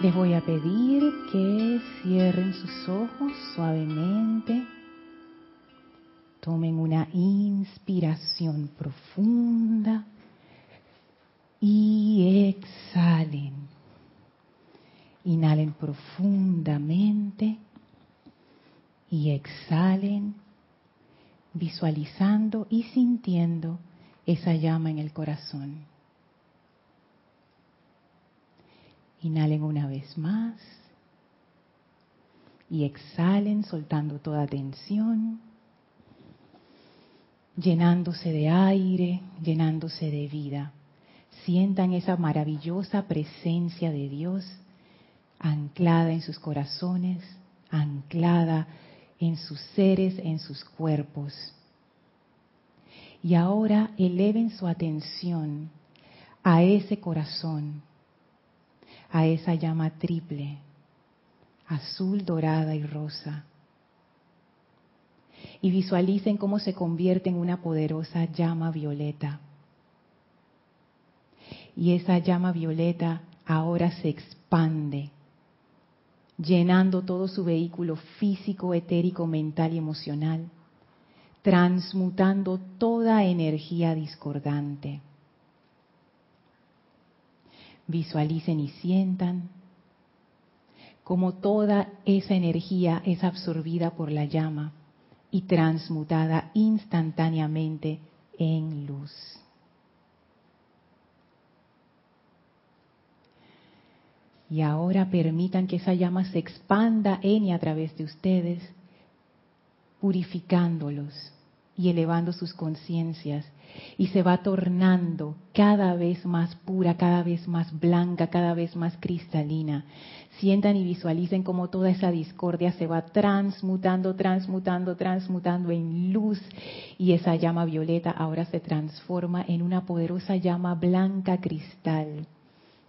Les voy a pedir que cierren sus ojos suavemente. Tomen una inspiración profunda y exhalen. Inhalen profundamente y exhalen visualizando y sintiendo esa llama en el corazón. Inhalen una vez más y exhalen soltando toda tensión, llenándose de aire, llenándose de vida. Sientan esa maravillosa presencia de Dios anclada en sus corazones, anclada en sus seres, en sus cuerpos. Y ahora eleven su atención a ese corazón, a esa llama triple, azul, dorada y rosa. Y visualicen cómo se convierte en una poderosa llama violeta. Y esa llama violeta ahora se expande llenando todo su vehículo físico, etérico, mental y emocional, transmutando toda energía discordante. Visualicen y sientan cómo toda esa energía es absorbida por la llama y transmutada instantáneamente en luz. Y ahora permitan que esa llama se expanda en y a través de ustedes, purificándolos y elevando sus conciencias. Y se va tornando cada vez más pura, cada vez más blanca, cada vez más cristalina. Sientan y visualicen cómo toda esa discordia se va transmutando, transmutando, transmutando en luz. Y esa llama violeta ahora se transforma en una poderosa llama blanca cristal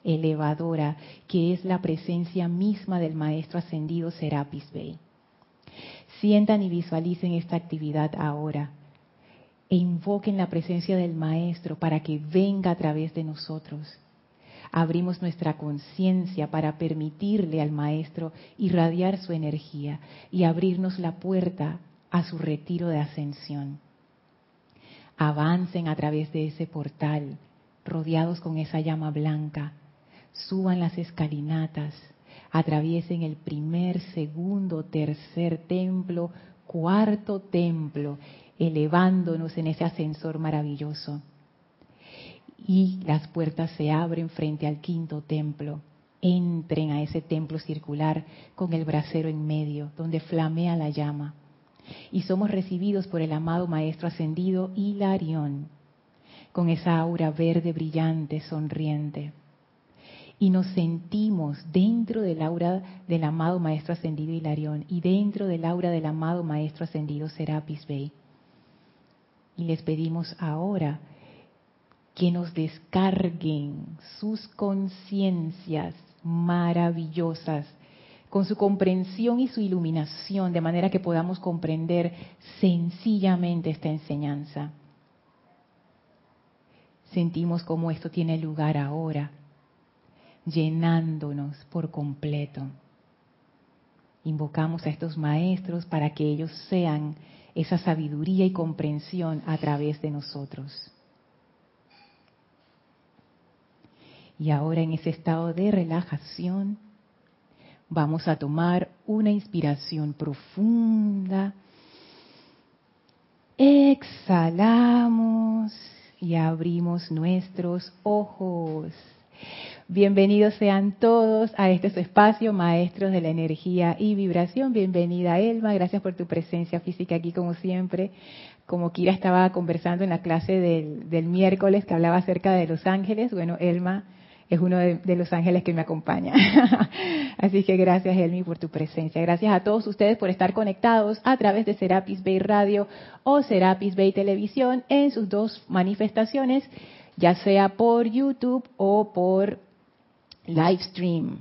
elevadora, que es la presencia misma del Maestro Ascendido Serapis Bey. Sientan y visualicen esta actividad ahora invoquen la presencia del Maestro para que venga a través de nosotros. Abrimos nuestra conciencia para permitirle al Maestro irradiar su energía y abrirnos la puerta a su retiro de ascensión. Avancen a través de ese portal, rodeados con esa llama blanca, suban las escalinatas, atraviesen el primer, segundo, tercer templo, cuarto templo, elevándonos en ese ascensor maravilloso. Y las puertas se abren frente al quinto templo. Entren a ese templo circular con el brasero en medio, donde flamea la llama. Y somos recibidos por el amado Maestro Ascendido Hilarión, con esa aura verde brillante, sonriente y nos sentimos dentro del aura del amado Maestro Ascendido Hilarión y dentro del aura del amado Maestro Ascendido Serapis Bey. Y les pedimos ahora que nos descarguen sus conciencias maravillosas con su comprensión y su iluminación, de manera que podamos comprender sencillamente esta enseñanza. Sentimos cómo esto tiene lugar ahora llenándonos por completo. Invocamos a estos maestros para que ellos sean esa sabiduría y comprensión a través de nosotros. Y ahora en ese estado de relajación vamos a tomar una inspiración profunda. Exhalamos y abrimos nuestros ojos. Bienvenidos sean todos a este espacio, maestros de la energía y vibración. Bienvenida Elma, gracias por tu presencia física aquí como siempre. Como Kira estaba conversando en la clase del, miércoles que hablaba acerca de los ángeles, bueno, Elma es uno de, de, los ángeles que me acompaña. Así que gracias, Elmi, por tu presencia. Gracias a todos ustedes por estar conectados a través de Serapis Bay Radio o Serapis Bay Televisión en sus dos manifestaciones, ya sea por YouTube o por live stream.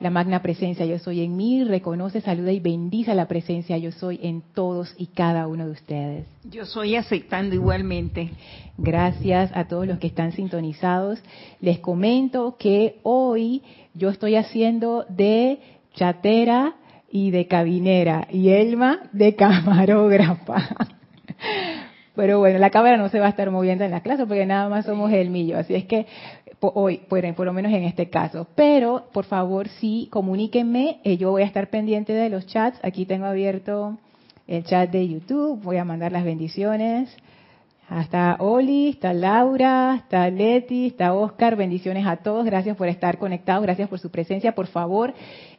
la magna presencia yo soy en mí, reconoce, saluda y bendice la presencia yo soy en todos y cada uno de ustedes. Yo soy aceptando igualmente. Gracias a todos los que están sintonizados. Les comento que hoy yo estoy haciendo de chatera y de cabinera y Elma de camarógrafa. Pero bueno, la cámara no se va a estar moviendo en la clase porque nada más somos el millo. Así es que hoy, por, lo menos en este caso. Pero, por favor, sí, comuníquenme. Eh, yo voy a estar pendiente de los chats. Aquí tengo abierto el chat de YouTube. Voy a mandar las bendiciones. Está Oli, está Laura, está Leti, está Oscar. Bendiciones a todos. Gracias por estar conectados. Gracias por su presencia. Por favor,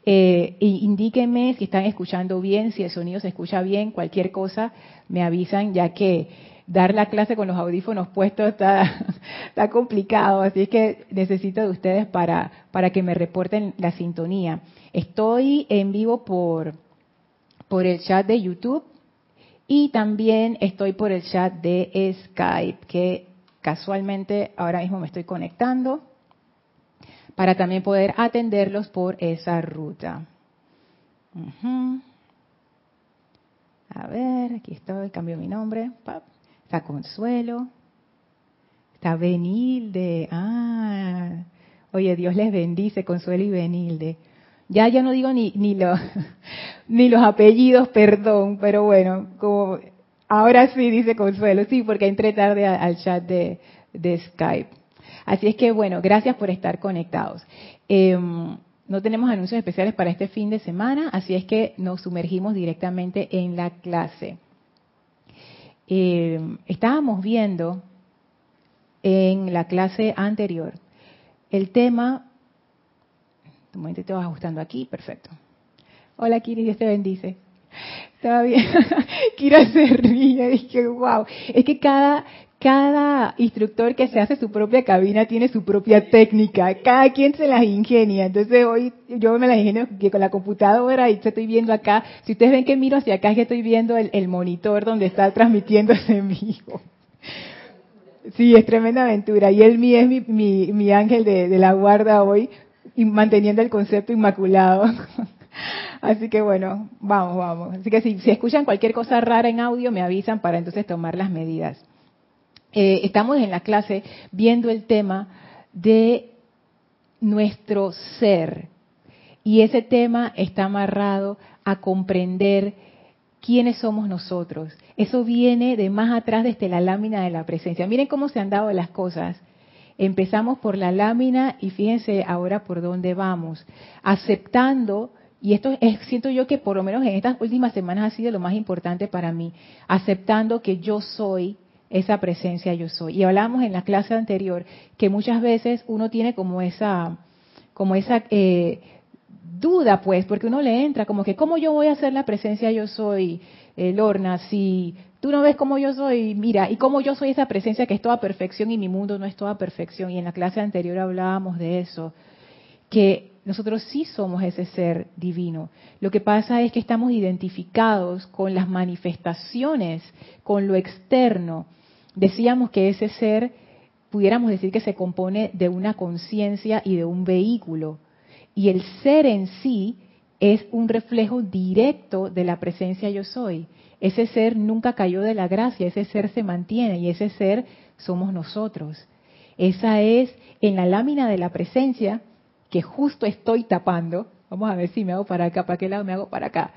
eh, indíquenme si están escuchando bien, si el sonido se escucha bien. Cualquier cosa me avisan, ya que dar la clase con los audífonos puestos está, está complicado, así es que necesito de ustedes para, para que me reporten la sintonía. Estoy en vivo por, por el chat de YouTube y también estoy por el chat de Skype, que casualmente ahora mismo me estoy conectando para también poder atenderlos por esa ruta. A ver, aquí estoy, cambio mi nombre está Consuelo, está Benilde, ah, oye, Dios les bendice, Consuelo y Benilde. Ya yo no digo ni, ni, los, ni los apellidos, perdón, pero bueno, como ahora sí dice Consuelo, sí, porque entré tarde al chat de, de Skype. Así es que bueno, gracias por estar conectados. Em, no tenemos anuncios especiales para este fin de semana, así es que nos sumergimos directamente en la clase. Eh, estábamos viendo en la clase anterior el tema, un momento te vas ajustando aquí, perfecto. Hola Kiri, Dios te bendice. Estaba bien. Kira se ríe, dije, wow. Es que cada, cada instructor que se hace su propia cabina tiene su propia técnica, cada quien se las ingenia. Entonces hoy yo me las ingenio con la computadora y estoy viendo acá. Si ustedes ven que miro hacia acá es que estoy viendo el, monitor donde está transmitiendo ese vivo. Sí, es tremenda aventura. Y él es mi, mi, mi ángel de, de la guarda hoy, y manteniendo el concepto inmaculado. Así que bueno, vamos, vamos. Así que si, si escuchan cualquier cosa rara en audio, me avisan para entonces tomar las medidas. Eh, estamos en la clase viendo el tema de nuestro ser. Y ese tema está amarrado a comprender quiénes somos nosotros. Eso viene de más atrás desde la lámina de la presencia. Miren cómo se han dado las cosas. Empezamos por la lámina y fíjense ahora por dónde vamos. Aceptando, y esto es, siento yo que por lo menos en estas últimas semanas ha sido lo más importante para mí, aceptando que yo soy esa presencia yo soy. Y hablábamos en la clase anterior que muchas veces uno tiene como esa, como esa eh, duda, pues, porque uno le entra como que, ¿cómo yo voy a ser la presencia yo soy, eh, Lorna, si tú no ves cómo yo soy? Mira, y cómo yo soy esa presencia que es toda perfección y mi mundo no es toda perfección. Y en la clase anterior hablábamos de eso, que nosotros sí somos ese ser divino. Lo que pasa es que estamos identificados con las manifestaciones, con lo externo. Decíamos que ese ser, pudiéramos decir que se compone de una conciencia y de un vehículo. Y el ser en sí es un reflejo directo de la presencia yo soy. Ese ser nunca cayó de la gracia, ese ser se mantiene y ese ser somos nosotros. Esa es en la lámina de la presencia que justo estoy tapando. Vamos a ver si me hago para acá, para qué lado me hago para acá.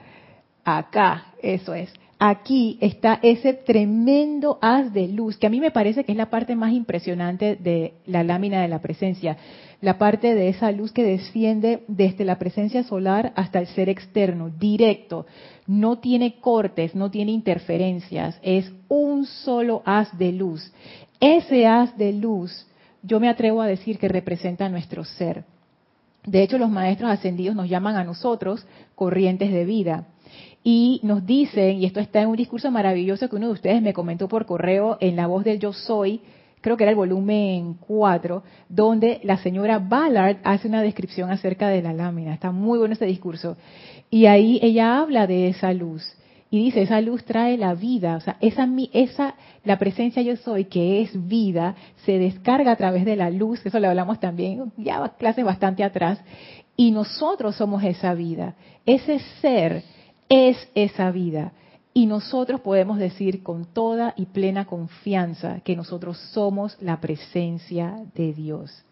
Acá, eso es. Aquí está ese tremendo haz de luz, que a mí me parece que es la parte más impresionante de la lámina de la presencia. La parte de esa luz que desciende desde la presencia solar hasta el ser externo, directo. No tiene cortes, no tiene interferencias, es un solo haz de luz. Ese haz de luz, yo me atrevo a decir que representa nuestro ser de hecho, los maestros ascendidos nos llaman a nosotros corrientes de vida. Y nos dicen, y esto está en un discurso maravilloso que uno de ustedes me comentó por correo en la voz del Yo Soy, creo que era el volumen 4, donde la señora Ballard hace una descripción acerca de la lámina. Está muy bueno ese discurso. Y ahí ella habla de esa luz. Y dice, esa luz trae la vida, o sea, esa, esa, la presencia yo soy, que es vida, se descarga a través de la luz, eso lo hablamos también, ya clases bastante atrás, y nosotros somos esa vida. Ese ser es esa vida. Y nosotros podemos decir con toda y plena confianza que nosotros somos la presencia de Dios.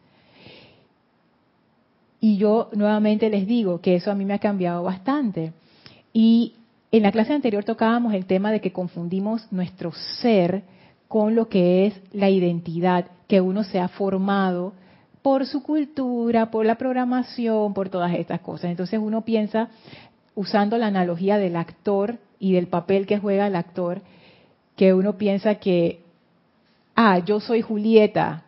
Y yo nuevamente les digo que eso a mí me ha cambiado bastante. Y en la clase anterior tocábamos el tema de que confundimos nuestro ser con lo que es la identidad que uno se ha formado por su cultura, por la programación, por todas estas cosas. Entonces uno piensa, usando la analogía del actor y del papel que juega el actor, que uno piensa que, ah, yo soy Julieta.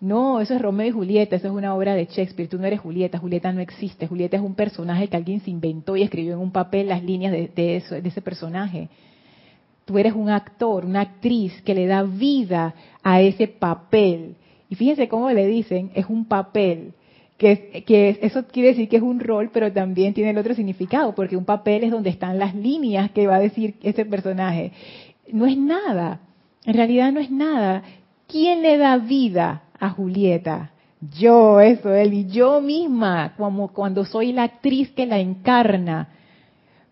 No, eso es Romeo y Julieta, eso es una obra de Shakespeare, tú no eres Julieta, Julieta no existe, Julieta es un personaje que alguien se inventó y escribió en un papel las líneas de, ese personaje. Tú eres un actor, una actriz que le da vida a ese papel. Y fíjense cómo le dicen, es un papel. Que, que, eso quiere decir que es un rol, pero también tiene el otro significado, porque un papel es donde están las líneas que va a decir ese personaje. No es nada, en realidad no es nada. ¿Quién le da vida a Julieta? Yo, eso, él, y yo misma, como cuando soy la actriz que la encarna.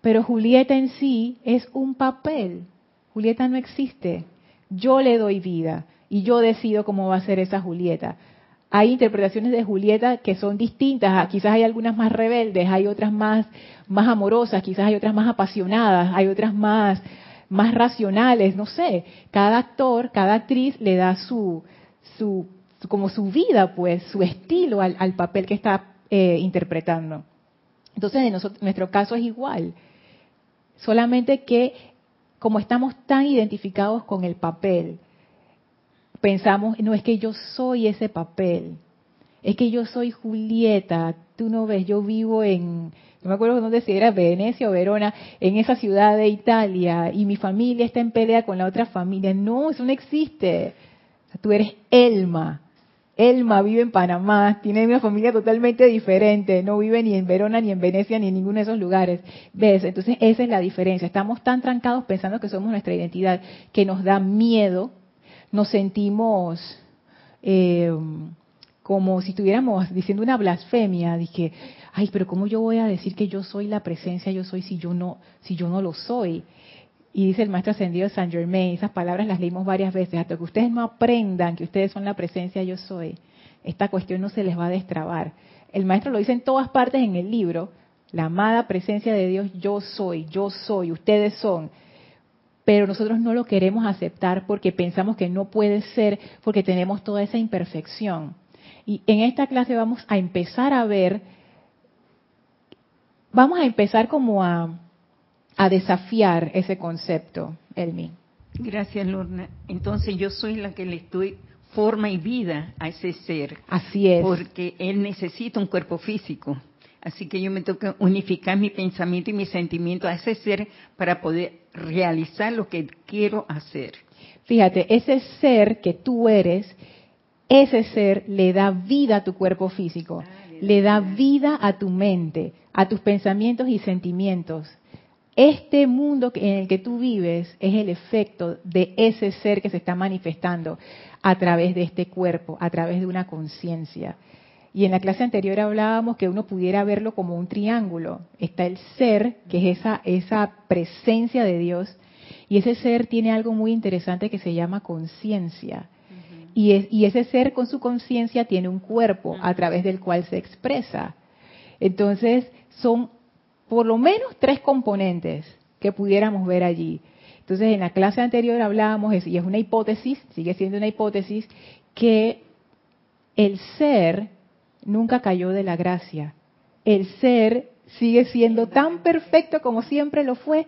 Pero Julieta en sí es un papel, Julieta no existe. Yo le doy vida y yo decido cómo va a ser esa Julieta. Hay interpretaciones de Julieta que son distintas, ah, quizás hay algunas más rebeldes, hay otras más, más amorosas, quizás hay otras más apasionadas, hay otras más, más racionales, no sé. Cada actor, cada actriz le da su, su, como su vida, pues, su estilo al, al papel que está eh, interpretando. Entonces, en nuestro caso es igual. Solamente que como estamos tan identificados con el papel, pensamos, no es que yo soy ese papel, es que yo soy Julieta, tú no ves, yo vivo en, no me acuerdo dónde si era, Venecia o Verona, en esa ciudad de Italia, y mi familia está en pelea con la otra familia. No, eso no existe. tú eres Elma, Elma vive en Panamá, tiene una familia totalmente diferente, no vive ni en Verona, ni en Venecia, ni en ninguno de esos lugares. ¿Ves? Entonces esa es la diferencia. Estamos tan trancados pensando que somos nuestra identidad que nos da miedo, nos sentimos eh, como si estuviéramos diciendo una blasfemia. Dije, ay, pero ¿cómo yo voy a decir que yo soy la presencia, yo soy si yo no, si yo no lo soy? Y dice el maestro ascendido San Germain, esas palabras las leímos varias veces, hasta que ustedes no aprendan que ustedes son la presencia yo soy, esta cuestión no se les va a destrabar. El maestro lo dice en todas partes en el libro, la amada presencia de Dios yo soy, yo soy, ustedes son. Pero nosotros no lo queremos aceptar porque pensamos que no puede ser porque tenemos toda esa imperfección. Y en esta clase vamos a empezar a ver, vamos a empezar como a, a desafiar ese concepto, Elmi. Gracias, Lorna. Entonces yo soy la que le estoy forma y vida a ese ser. Así es. Porque él necesita un cuerpo físico. Así que yo me tengo que unificar mi pensamiento y mi sentimiento a ese ser para poder realizar lo que quiero hacer. Fíjate, ese ser que tú eres, ese ser le da vida a tu cuerpo físico, ah, le da vida a tu mente, a tus pensamientos y sentimientos. Este mundo en el que tú vives es el efecto de ese ser que se está manifestando a través de este cuerpo, a través de una conciencia. Y en la clase anterior hablábamos que uno pudiera verlo como un triángulo. Está el ser, que es esa, esa presencia de Dios, y ese ser tiene algo muy interesante que se llama conciencia. y, y, ese ser con su conciencia tiene un cuerpo a través del cual se expresa. Entonces, son por lo menos tres componentes que pudiéramos ver allí. Entonces, en la clase anterior hablábamos, y es una hipótesis, sigue siendo una hipótesis, que el ser nunca cayó de la gracia. El ser sigue siendo tan perfecto como siempre lo fue.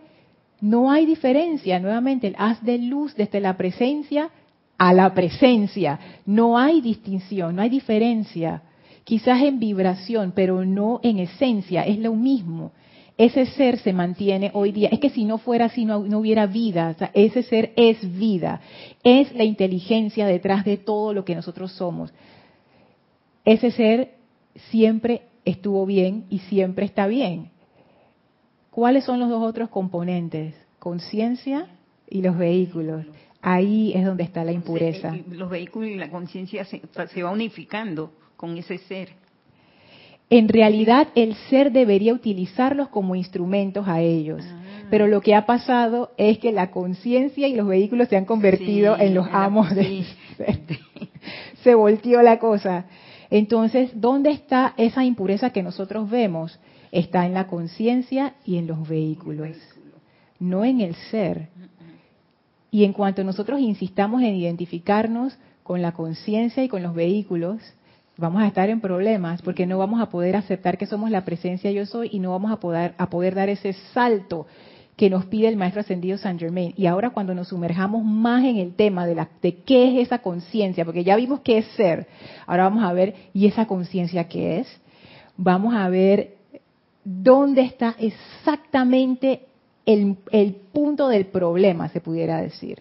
No hay diferencia, nuevamente, el haz de luz desde la presencia a la presencia. No hay distinción, no hay diferencia. Quizás en vibración, pero no en esencia, es lo mismo ese ser se mantiene hoy día. Es que si no fuera así, no, hubiera vida. ese ser es vida. Es la inteligencia detrás de todo lo que nosotros somos. Ese ser siempre estuvo bien y siempre está bien. ¿Cuáles son los dos otros componentes? Conciencia y los vehículos. Ahí es donde está la impureza. Los vehículos y la conciencia se, se va unificando con ese ser. En realidad el ser debería utilizarlos como instrumentos a ellos. Ah. Pero lo que ha pasado es que la conciencia y los vehículos se han convertido Sí, en los amos del sí. ser. Se volteó la cosa. Entonces, ¿dónde está esa impureza que nosotros vemos? Está en la conciencia y en los vehículos, no en el ser. Y en cuanto nosotros insistamos en identificarnos con la conciencia y con los vehículos, vamos a estar en problemas porque no vamos a poder aceptar que somos la presencia yo soy y no vamos a poder, a poder dar ese salto que nos pide el maestro ascendido Saint Germain. Y ahora cuando nos sumerjamos más en el tema de, la, de qué es esa conciencia, porque ya vimos qué es ser, ahora vamos a ver, ¿y esa conciencia qué es? Vamos a ver dónde está exactamente el, el punto del problema, se pudiera decir.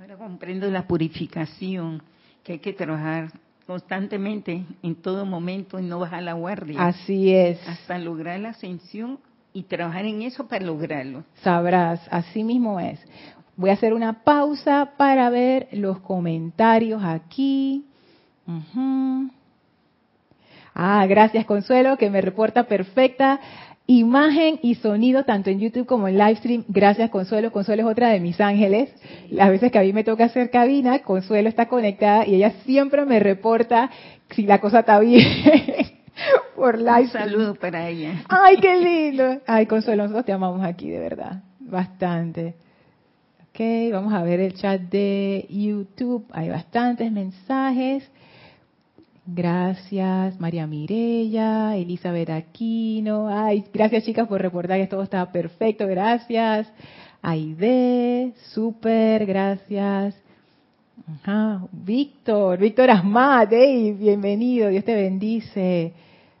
Ahora comprendo la purificación, que hay que trabajar constantemente, en todo momento, y no bajar la guardia, Así es. hasta lograr la ascensión y trabajar en eso para lograrlo. Sabrás, así mismo es. Voy a hacer una pausa para ver los comentarios aquí. Ah, gracias Consuelo, que me reporta perfecta imagen y sonido tanto en YouTube como en Livestream. Gracias Consuelo. Consuelo es otra de mis ángeles. Las veces que a mí me toca hacer cabina, Consuelo está conectada y ella siempre me reporta si la cosa está bien por Un Livestream. saludo para ella. Ay, qué lindo. Ay, Consuelo, nosotros te amamos aquí, de verdad. Bastante. Ok, vamos a ver el chat de YouTube. Hay bastantes mensajes. Gracias, María Mirella, Elizabeth Aquino. Ay, gracias chicas por reportar que todo estaba perfecto. Gracias. Aide, súper, gracias. Ajá. Víctor, Víctor Asmat, ey, bienvenido, Dios te bendice.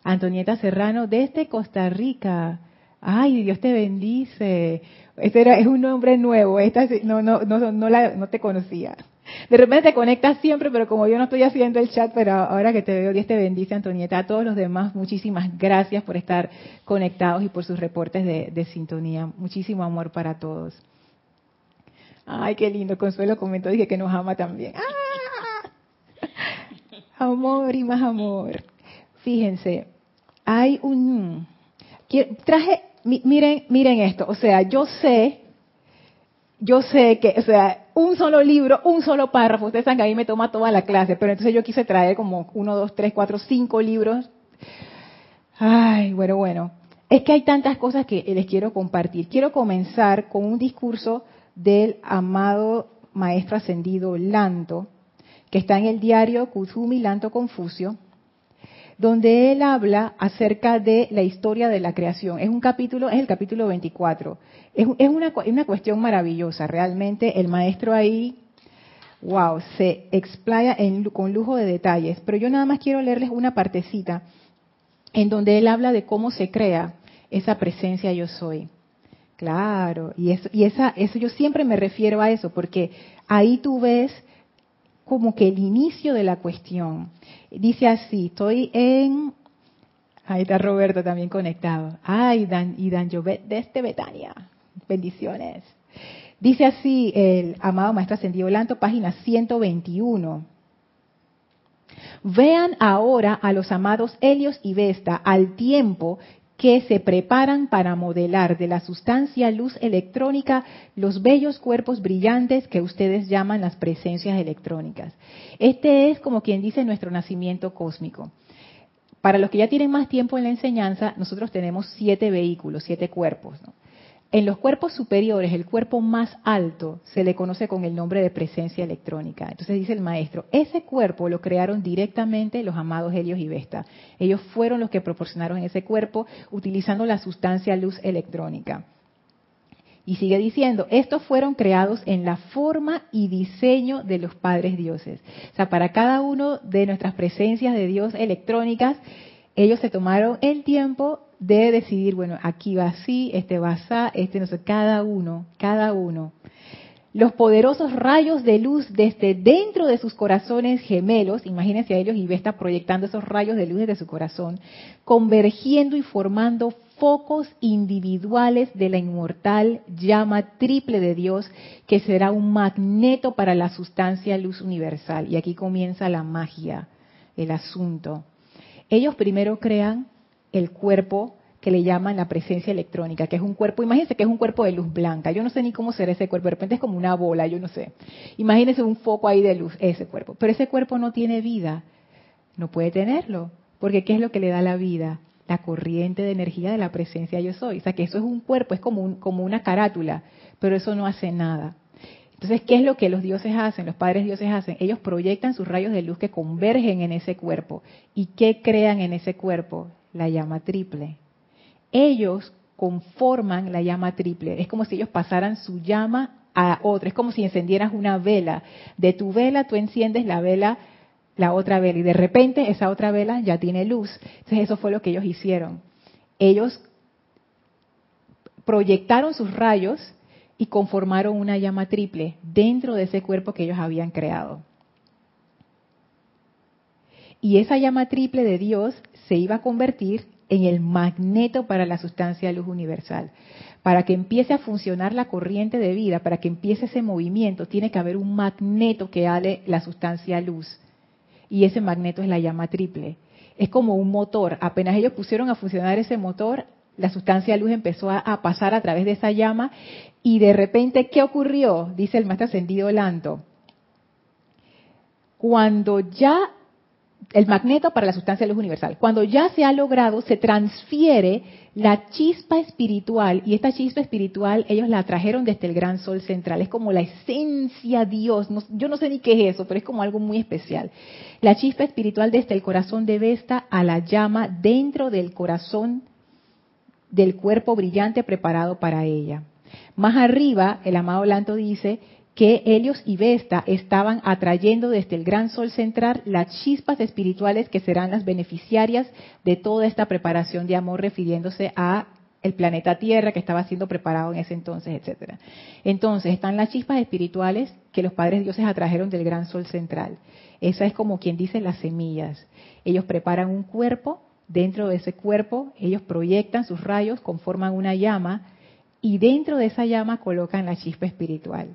Antonieta Serrano, desde Costa Rica. Ay, Dios te bendice. Este era, es un nombre nuevo, esta no, no, no, no, la, no te conocía. De repente te conectas siempre, pero como yo no estoy haciendo el chat, pero ahora que te veo, Dios te bendice, Antonieta. A todos los demás, muchísimas gracias por estar conectados y por sus reportes de, sintonía. Muchísimo amor para todos. Ay, qué lindo. Consuelo comentó, dije que nos ama también. ¡Ah! Amor y más amor. Fíjense, hay un... Traje, mi- miren, miren esto. O sea, yo sé, yo sé que, o sea, un solo libro, un solo párrafo, ustedes saben que a mí me toma toda la clase, pero entonces yo quise traer como uno, dos, tres, cuatro, cinco libros. Ay, bueno, bueno. Es que hay tantas cosas que les quiero compartir. Quiero comenzar con un discurso del amado maestro ascendido Lanto, que está en el diario Kuzumi Lanto Confucio, donde él habla acerca de la historia de la creación. Es un capítulo, es el capítulo 24. Es, es una, una cuestión maravillosa, realmente el maestro ahí, wow, se explaya en con lujo de detalles. Pero yo nada más quiero leerles una partecita en donde él habla de cómo se crea esa presencia yo soy. Claro, y eso, y esa, eso yo siempre me refiero a eso, porque ahí tú ves como que el inicio de la cuestión. Dice así, estoy en... Ahí está Roberto también conectado. Ay, Dan, y Dan Jovet desde Betania. Bendiciones. Dice así el amado Maestro Ascendido Lanto, página 121. Vean ahora a los amados Helios y Vesta al tiempo que se preparan para modelar de la sustancia luz electrónica los bellos cuerpos brillantes que ustedes llaman las presencias electrónicas. Este es como quien dice nuestro nacimiento cósmico. Para los que ya tienen más tiempo en la enseñanza, nosotros tenemos siete vehículos, siete cuerpos. ¿no? En los cuerpos superiores, el cuerpo más alto se le conoce con el nombre de presencia electrónica. Entonces dice el maestro, ese cuerpo lo crearon directamente los amados Helios y Vesta. Ellos fueron los que proporcionaron ese cuerpo utilizando la sustancia luz electrónica. Y sigue diciendo, estos fueron creados en la forma y diseño de los padres dioses. O sea, para cada uno de nuestras presencias de Dios electrónicas, ellos se tomaron el tiempo de decidir, bueno, aquí va así, este va así, este no sé, cada uno, cada uno. Los poderosos rayos de luz desde dentro de sus corazones gemelos, imagínense a ellos y Vesta proyectando esos rayos de luz desde su corazón, convergiendo y formando focos individuales de la inmortal llama triple de Dios, que será un magneto para la sustancia luz universal. Y aquí comienza la magia, el asunto. Ellos primero crean el cuerpo que le llaman la presencia electrónica, que es un cuerpo, imagínense que es un cuerpo de luz blanca, yo no sé ni cómo será ese cuerpo, de repente es como una bola, yo no sé. Imagínense un foco ahí de luz, ese cuerpo, pero ese cuerpo no tiene vida, no puede tenerlo, porque ¿qué es lo que le da la vida? La corriente de energía de la presencia yo soy, o sea que eso es un cuerpo, es como, un, como una carátula, pero eso no hace nada. Entonces, ¿qué es lo que los dioses hacen, los padres dioses hacen? Ellos proyectan sus rayos de luz que convergen en ese cuerpo. ¿Y qué crean en ese cuerpo? La llama triple ellos conforman la llama triple. Es como si ellos pasaran su llama a otra. Es como si encendieras una vela. De tu vela tú enciendes la vela, la otra vela, y de repente esa otra vela ya tiene luz. Entonces eso fue lo que ellos hicieron. Ellos proyectaron sus rayos y conformaron una llama triple dentro de ese cuerpo que ellos habían creado. Y esa llama triple de Dios se iba a convertir en el magneto para la sustancia de luz universal. Para que empiece a funcionar la corriente de vida, para que empiece ese movimiento, tiene que haber un magneto que ale la sustancia luz. Y ese magneto es la llama triple. Es como un motor. Apenas ellos pusieron a funcionar ese motor, la sustancia luz empezó a, pasar a través de esa llama y de repente, ¿qué ocurrió? Dice el maestro ascendido Lanto. Cuando ya el magneto para la sustancia de luz universal. Cuando ya se ha logrado, se transfiere la chispa espiritual, y esta chispa espiritual ellos la trajeron desde el gran sol central, es como la esencia Dios, yo no sé ni qué es eso, pero es como algo muy especial. La chispa espiritual desde el corazón de Vesta a la llama dentro del corazón del cuerpo brillante preparado para ella. Más arriba, el amado Lanto dice que Helios y Vesta estaban atrayendo desde el gran sol central las chispas espirituales que serán las beneficiarias de toda esta preparación de amor, refiriéndose a el planeta Tierra que estaba siendo preparado en ese entonces, etcétera. Entonces, están las chispas espirituales que los padres dioses atrajeron del gran sol central. Esa es como quien dice las semillas. Ellos preparan un cuerpo, dentro de ese cuerpo ellos proyectan sus rayos, conforman una llama y dentro de esa llama colocan la chispa espiritual.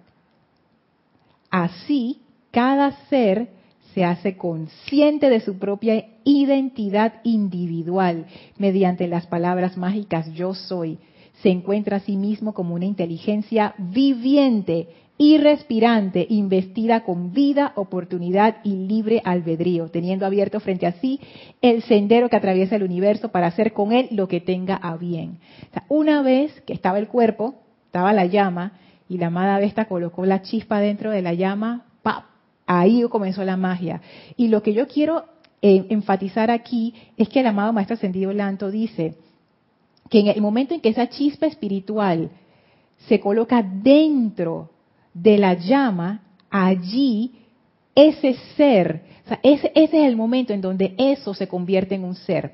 Así, cada ser se hace consciente de su propia identidad individual mediante las palabras mágicas yo soy. Se encuentra a sí mismo como una inteligencia viviente y respirante, investida con vida, oportunidad y libre albedrío, teniendo abierto frente a sí el sendero que atraviesa el universo para hacer con él lo que tenga a bien. una vez que estaba el cuerpo, estaba la llama, y la amada Vesta colocó la chispa dentro de la llama, ¡pap! ahí comenzó la magia. Y lo que yo quiero eh, enfatizar aquí es que el amado Maestro Ascendido Lanto dice que en el momento en que esa chispa espiritual se coloca dentro de la llama, allí ese ser, ese, ese es el momento en donde eso se convierte en un ser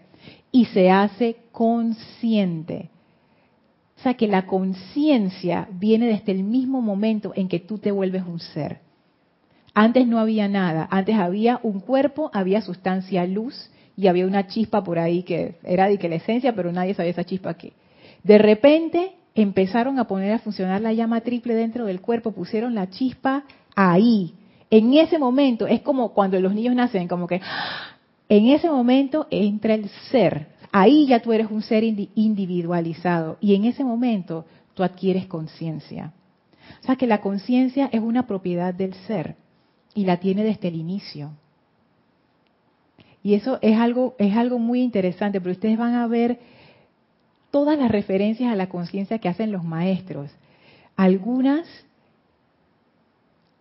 y se hace consciente. O sea que la conciencia viene desde el mismo momento en que tú te vuelves un ser. Antes no había nada, antes había un cuerpo, había sustancia luz y había una chispa por ahí que era de que la esencia, pero nadie sabía esa chispa qué. De repente empezaron a poner a funcionar la llama triple dentro del cuerpo, pusieron la chispa ahí. En ese momento es como cuando los niños nacen, como que ¡ah! en ese momento entra el ser, Ahí ya tú eres un ser individualizado y en ese momento tú adquieres conciencia. O sea que la conciencia es una propiedad del ser y la tiene desde el inicio. Y eso es algo, es algo muy interesante, pero ustedes van a ver todas las referencias a la conciencia que hacen los maestros. Algunas,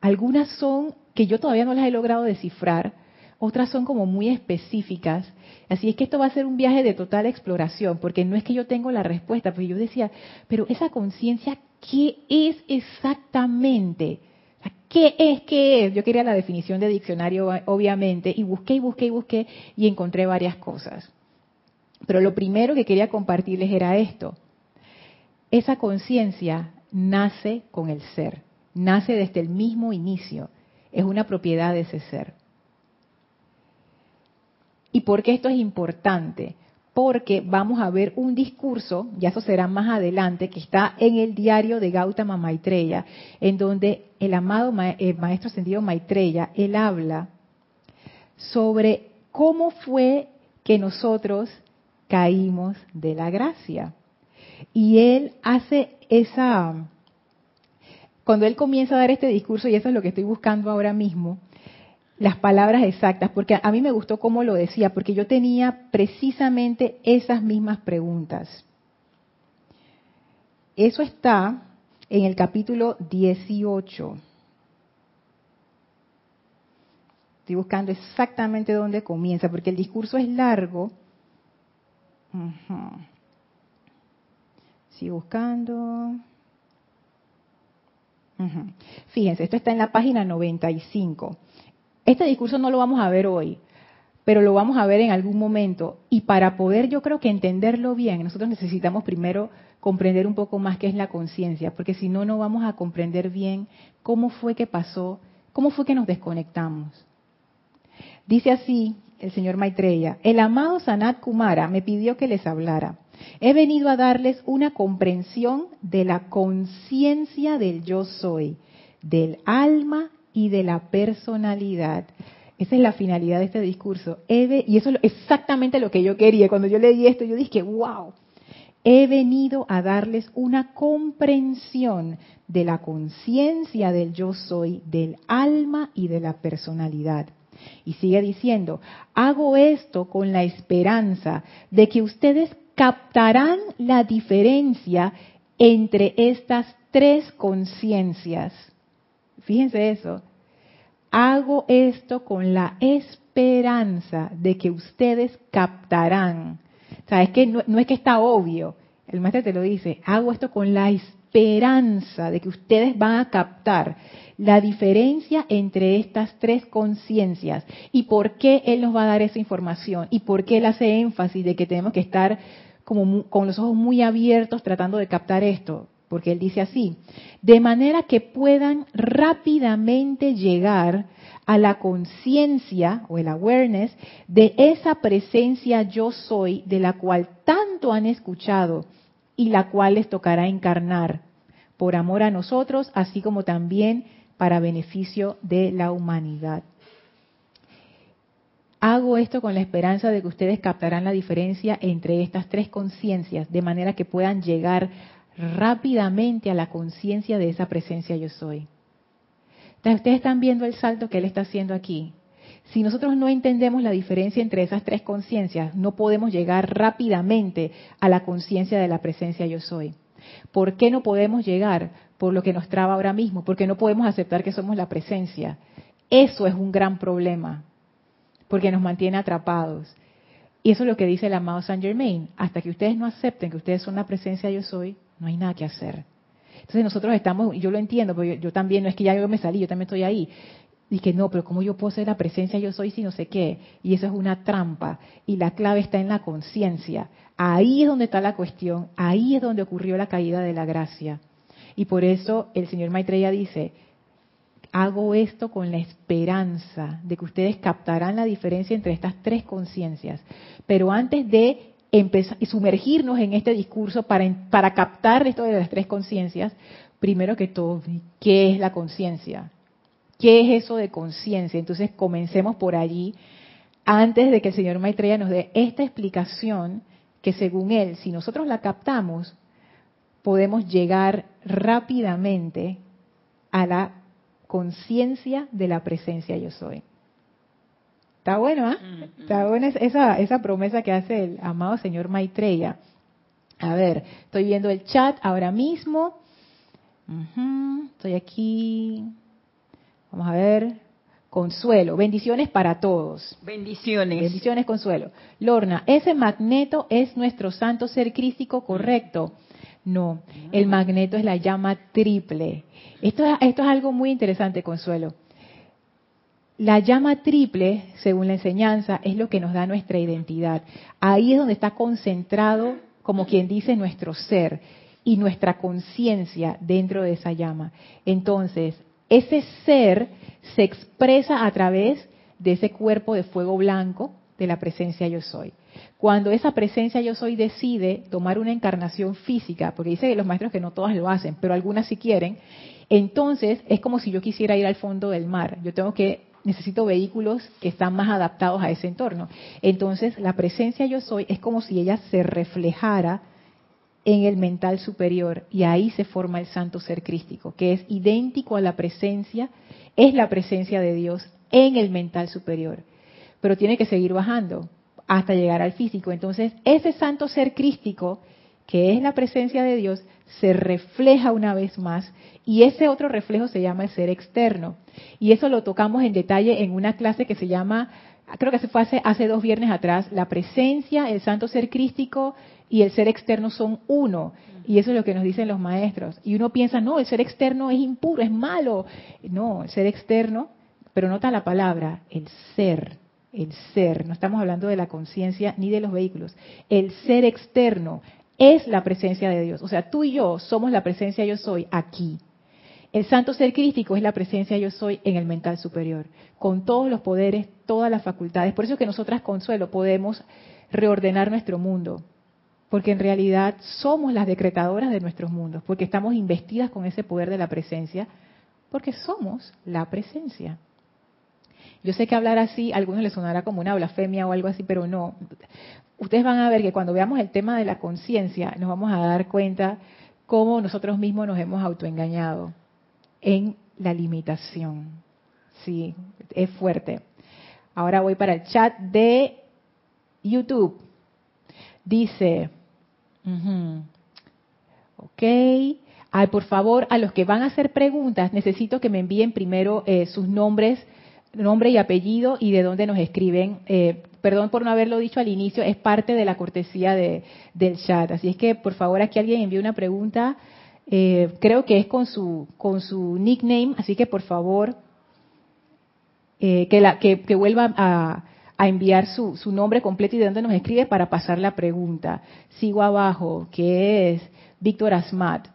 algunas son que yo todavía no las he logrado descifrar, otras son como muy específicas. Así es que esto va a ser un viaje de total exploración, porque no es que yo tengo la respuesta, pero yo decía, pero esa conciencia, ¿qué es exactamente? ¿Qué es? ¿Qué es? Yo quería la definición de diccionario, obviamente, y busqué y busqué y busqué y encontré varias cosas. Pero lo primero que quería compartirles era esto. Esa conciencia nace con el ser, nace desde el mismo inicio, es una propiedad de ese ser. ¿Y por qué esto es importante? Porque vamos a ver un discurso, ya eso será más adelante, que está en el diario de Gautama Maitreya, en donde el amado maestro ascendido Maitreya, él habla sobre cómo fue que nosotros caímos de la gracia. Y él hace esa, cuando él comienza a dar este discurso, y eso es lo que estoy buscando ahora mismo, las palabras exactas, porque a mí me gustó cómo lo decía, porque yo tenía precisamente esas mismas preguntas. Eso está en el capítulo 18. Estoy buscando exactamente dónde comienza, porque el discurso es largo. Sigo buscando. Fíjense, esto está en la página 95. Este discurso no lo vamos a ver hoy, pero lo vamos a ver en algún momento. Y para poder yo creo que entenderlo bien, nosotros necesitamos primero comprender un poco más qué es la conciencia, porque si no, no vamos a comprender bien cómo fue que pasó, cómo fue que nos desconectamos. Dice así el señor Maitreya, el amado Sanat Kumara me pidió que les hablara. He venido a darles una comprensión de la conciencia del yo soy, del alma y de la personalidad. Esa es la finalidad de este discurso. y eso es exactamente lo que yo quería. Cuando yo leí esto, yo dije, wow, he venido a darles una comprensión de la conciencia del yo soy, del alma y de la personalidad. Y sigue diciendo, hago esto con la esperanza de que ustedes captarán la diferencia entre estas tres conciencias. Fíjense eso. Hago esto con la esperanza de que ustedes captarán. O sea, es que no, es que está obvio. El maestro te lo dice. Hago esto con la esperanza de que ustedes van a captar la diferencia entre estas tres conciencias y por qué Él nos va a dar esa información y por qué Él hace énfasis de que tenemos que estar como con los ojos muy abiertos tratando de captar esto, porque él dice así, de manera que puedan rápidamente llegar a la conciencia o el awareness de esa presencia yo soy de la cual tanto han escuchado y la cual les tocará encarnar por amor a nosotros, así como también para beneficio de la humanidad. Hago esto con la esperanza de que ustedes captarán la diferencia entre estas tres conciencias, de manera que puedan llegar rápidamente a la conciencia de esa presencia yo soy. ustedes están viendo el salto que él está haciendo aquí. Si nosotros no entendemos la diferencia entre esas tres conciencias, no podemos llegar rápidamente a la conciencia de la presencia yo soy. ¿Por qué no podemos llegar? Por lo que nos traba ahora mismo, porque no podemos aceptar que somos la presencia. Eso es un gran problema porque nos mantiene atrapados. Y eso es lo que dice el amado Saint Germain. Hasta que ustedes no acepten que ustedes son la presencia yo soy, no hay nada que hacer. Entonces nosotros estamos, yo lo entiendo, porque yo, también, no es que ya yo me salí, yo también estoy ahí. Y que no, pero ¿cómo yo puedo ser la presencia yo soy si no sé qué? Y eso es una trampa. Y la clave está en la conciencia. Ahí es donde está la cuestión. Ahí es donde ocurrió la caída de la gracia. Y por eso el señor Maitreya dice, hago esto con la esperanza de que ustedes captarán la diferencia entre estas tres conciencias. Pero antes de y sumergirnos en este discurso para, para captar esto de las tres conciencias, primero que todo, ¿qué es la conciencia? ¿Qué es eso de conciencia? Entonces comencemos por allí, antes de que el señor Maitreya nos dé esta explicación, que según él, si nosotros la captamos, podemos llegar rápidamente a la conciencia de la presencia yo soy. Está bueno, ¿ah? Está buena esa, esa promesa que hace el amado señor Maitreya. A ver, estoy viendo el chat ahora mismo. estoy aquí. Vamos a ver. Consuelo, bendiciones para todos. Bendiciones. Bendiciones, Consuelo. Lorna, ese magneto es nuestro santo ser crístico correcto. No, el magneto es la llama triple. Esto, esto es algo muy interesante, Consuelo. La llama triple, según la enseñanza, es lo que nos da nuestra identidad. Ahí es donde está concentrado, como quien dice, nuestro ser y nuestra conciencia dentro de esa llama. Entonces, ese ser se expresa a través de ese cuerpo de fuego blanco de la presencia yo soy. Cuando esa presencia yo soy decide tomar una encarnación física, porque dice los maestros que no todas lo hacen, pero algunas sí quieren, entonces es como si yo quisiera ir al fondo del mar. Yo tengo que necesito vehículos que están más adaptados a ese entorno. Entonces, la presencia yo soy es como si ella se reflejara en el mental superior y ahí se forma el santo ser crístico, que es idéntico a la presencia, es la presencia de Dios en el mental superior, pero tiene que seguir bajando hasta llegar al físico. Entonces, ese santo ser crístico, que es la presencia de Dios, se refleja una vez más y ese otro reflejo se llama el ser externo. Y eso lo tocamos en detalle en una clase que se llama, creo que se fue hace, hace dos viernes atrás, la presencia, el santo ser crístico y el ser externo son uno. Y eso es lo que nos dicen los maestros. Y uno piensa, no, el ser externo es impuro, es malo. No, el ser externo, pero nota la palabra, el ser, el ser. No estamos hablando de la conciencia ni de los vehículos. El ser externo es la presencia de Dios. O sea, tú y yo somos la presencia yo soy aquí. El santo ser crístico es la presencia yo soy en el mental superior, con todos los poderes, todas las facultades. Por eso es que nosotras, Consuelo, podemos reordenar nuestro mundo, porque en realidad somos las decretadoras de nuestros mundos, porque estamos investidas con ese poder de la presencia, porque somos la presencia. Yo sé que hablar así a algunos les sonará como una blasfemia o algo así, pero no. Ustedes van a ver que cuando veamos el tema de la conciencia, nos vamos a dar cuenta cómo nosotros mismos nos hemos autoengañado en la limitación. Sí, es fuerte. Ahora voy para el chat de YouTube. Dice, ok, Ay, por favor, a los que van a hacer preguntas, necesito que me envíen primero eh, sus nombres, nombre y apellido y de dónde nos escriben. Eh, perdón por no haberlo dicho al inicio, es parte de la cortesía de, del chat. Así es que, por favor, aquí alguien envíe una pregunta. Eh, creo que es con su, con su nickname, así que por favor, que, la, que, que vuelva a, a enviar su, su, nombre completo y de dónde nos escribe para pasar la pregunta. Sigo abajo, que es Víctor Asmat.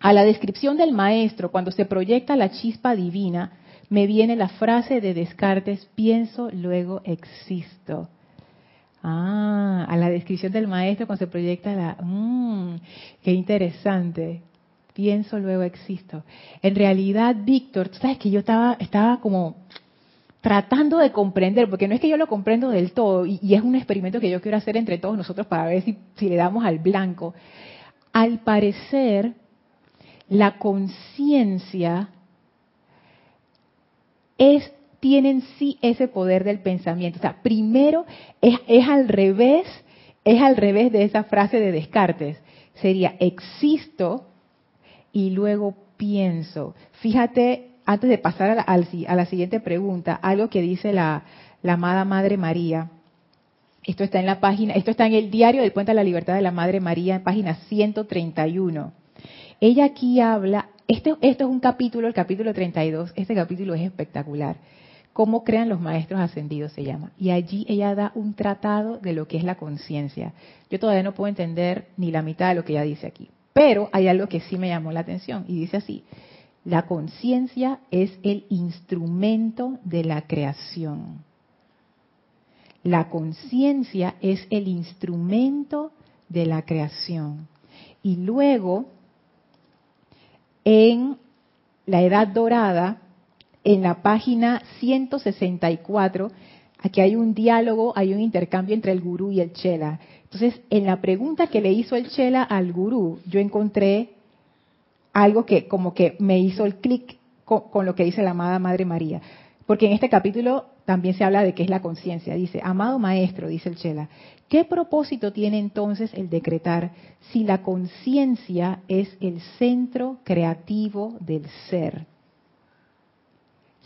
A la descripción del maestro, cuando se proyecta la chispa divina, me viene la frase de Descartes, pienso, luego existo. Ah, a la descripción del maestro cuando se proyecta la... Mmm, qué interesante. Pienso, luego existo. En realidad, Víctor, tú sabes que yo estaba, estaba como tratando de comprender, porque no es que yo lo comprendo del todo, y, es un experimento que yo quiero hacer entre todos nosotros para ver si, si le damos al blanco. Al parecer, la conciencia es tiene en sí ese poder del pensamiento. O sea, primero es, es al revés, es al revés de esa frase de Descartes. Sería existo y luego pienso. Fíjate antes de pasar a la, siguiente pregunta, algo que dice la, amada Madre María. Esto está en la página, esto está en el diario del Puente de la Libertad de la Madre María, en página 131. Ella aquí habla, este, esto es un capítulo, el capítulo 32, este capítulo es espectacular. Cómo crean los maestros ascendidos se llama. Y allí ella da un tratado de lo que es la conciencia. Yo todavía no puedo entender ni la mitad de lo que ella dice aquí. Pero hay algo que sí me llamó la atención y dice así, la conciencia es el instrumento de la creación. La conciencia es el instrumento de la creación. Y luego, en la Edad Dorada, en la página 164, aquí hay un diálogo, hay un intercambio entre el gurú y el chela. Entonces, en la pregunta que le hizo el chela al gurú, yo encontré algo que como que me hizo el clic con, lo que dice la amada Madre María. Porque en este capítulo también se habla de qué es la conciencia. Dice, amado maestro, dice el Chela, ¿qué propósito tiene entonces el decretar si la conciencia es el centro creativo del ser?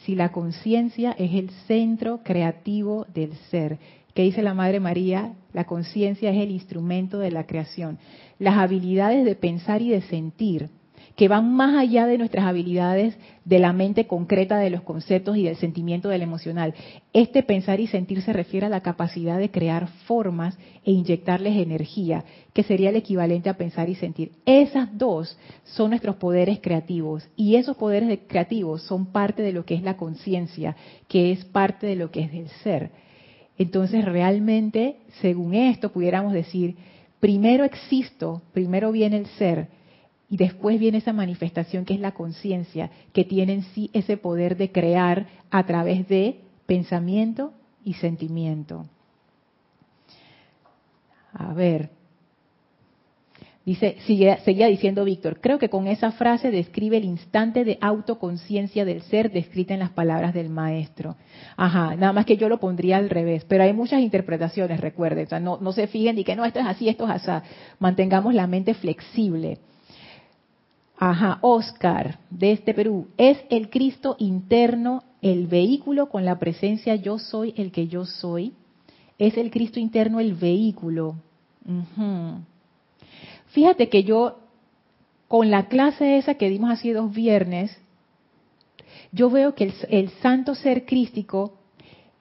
Si la conciencia es el centro creativo del ser. ¿Qué dice la Madre María? La conciencia es el instrumento de la creación. Las habilidades de pensar y de sentir que van más allá de nuestras habilidades de la mente concreta de los conceptos y del sentimiento del emocional. Este pensar y sentir se refiere a la capacidad de crear formas e inyectarles energía, que sería el equivalente a pensar y sentir. Esas dos son nuestros poderes creativos y esos poderes creativos son parte de lo que es la conciencia, que es parte de lo que es el ser. Entonces realmente, según esto, pudiéramos decir, primero existo, primero viene el ser, y después viene esa manifestación que es la conciencia, que tiene en sí ese poder de crear a través de pensamiento y sentimiento. A ver, Dice, seguía diciendo Víctor, creo que con esa frase describe el instante de autoconciencia del ser descrita en las palabras del maestro. Ajá, nada más que yo lo pondría al revés, pero hay muchas interpretaciones, recuerden, o sea, no, no se fijen y que no, esto es así, esto es así. Mantengamos la mente flexible. Ajá, Oscar, de este Perú, es el Cristo interno el vehículo con la presencia yo soy el que yo soy. Es el Cristo interno el vehículo. Fíjate que yo, con la clase esa que dimos hace dos viernes, yo veo que el, santo ser crístico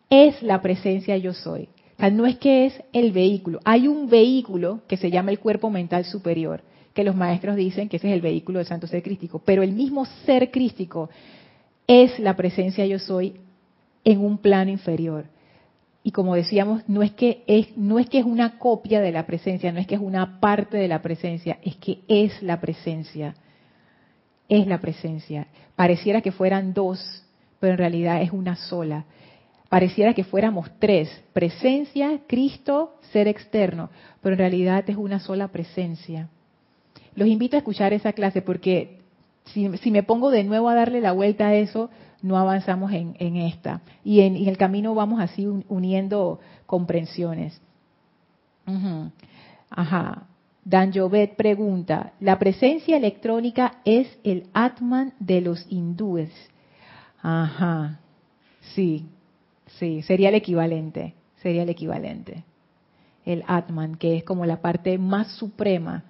es la presencia yo soy. O sea, no es que es el vehículo. Hay un vehículo que se llama el cuerpo mental superior, que los maestros dicen que ese es el vehículo del santo ser crístico. Pero el mismo ser crístico es la presencia yo soy en un plano inferior y como decíamos, no es que es no es que es una copia de la presencia, no es que es una parte de la presencia, es que es la presencia. Es la presencia. Pareciera que fueran dos, pero en realidad es una sola. Pareciera que fuéramos tres, presencia, Cristo, ser externo, pero en realidad es una sola presencia. Los invito a escuchar esa clase porque si, me pongo de nuevo a darle la vuelta a eso, no avanzamos en, esta. Y en, el camino vamos así uniendo comprensiones. Ajá. Dan Jovet pregunta, ¿la presencia electrónica es el Atman de los hindúes? Ajá, sí, sí, sería el equivalente, sería el equivalente. El Atman, que es como la parte más suprema.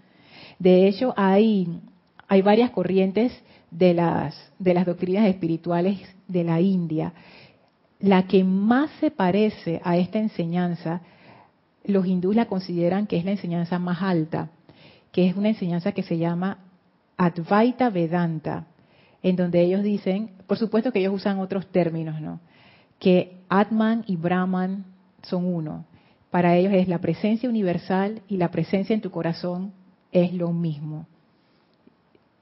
De hecho, hay, hay varias corrientes de las, de las doctrinas espirituales de la India, la que más se parece a esta enseñanza, los hindúes la consideran que es la enseñanza más alta, que es una enseñanza que se llama Advaita Vedanta, en donde ellos dicen, por supuesto que ellos usan otros términos, ¿no? Que Atman y Brahman son uno. Para ellos es la presencia universal y la presencia en tu corazón es lo mismo.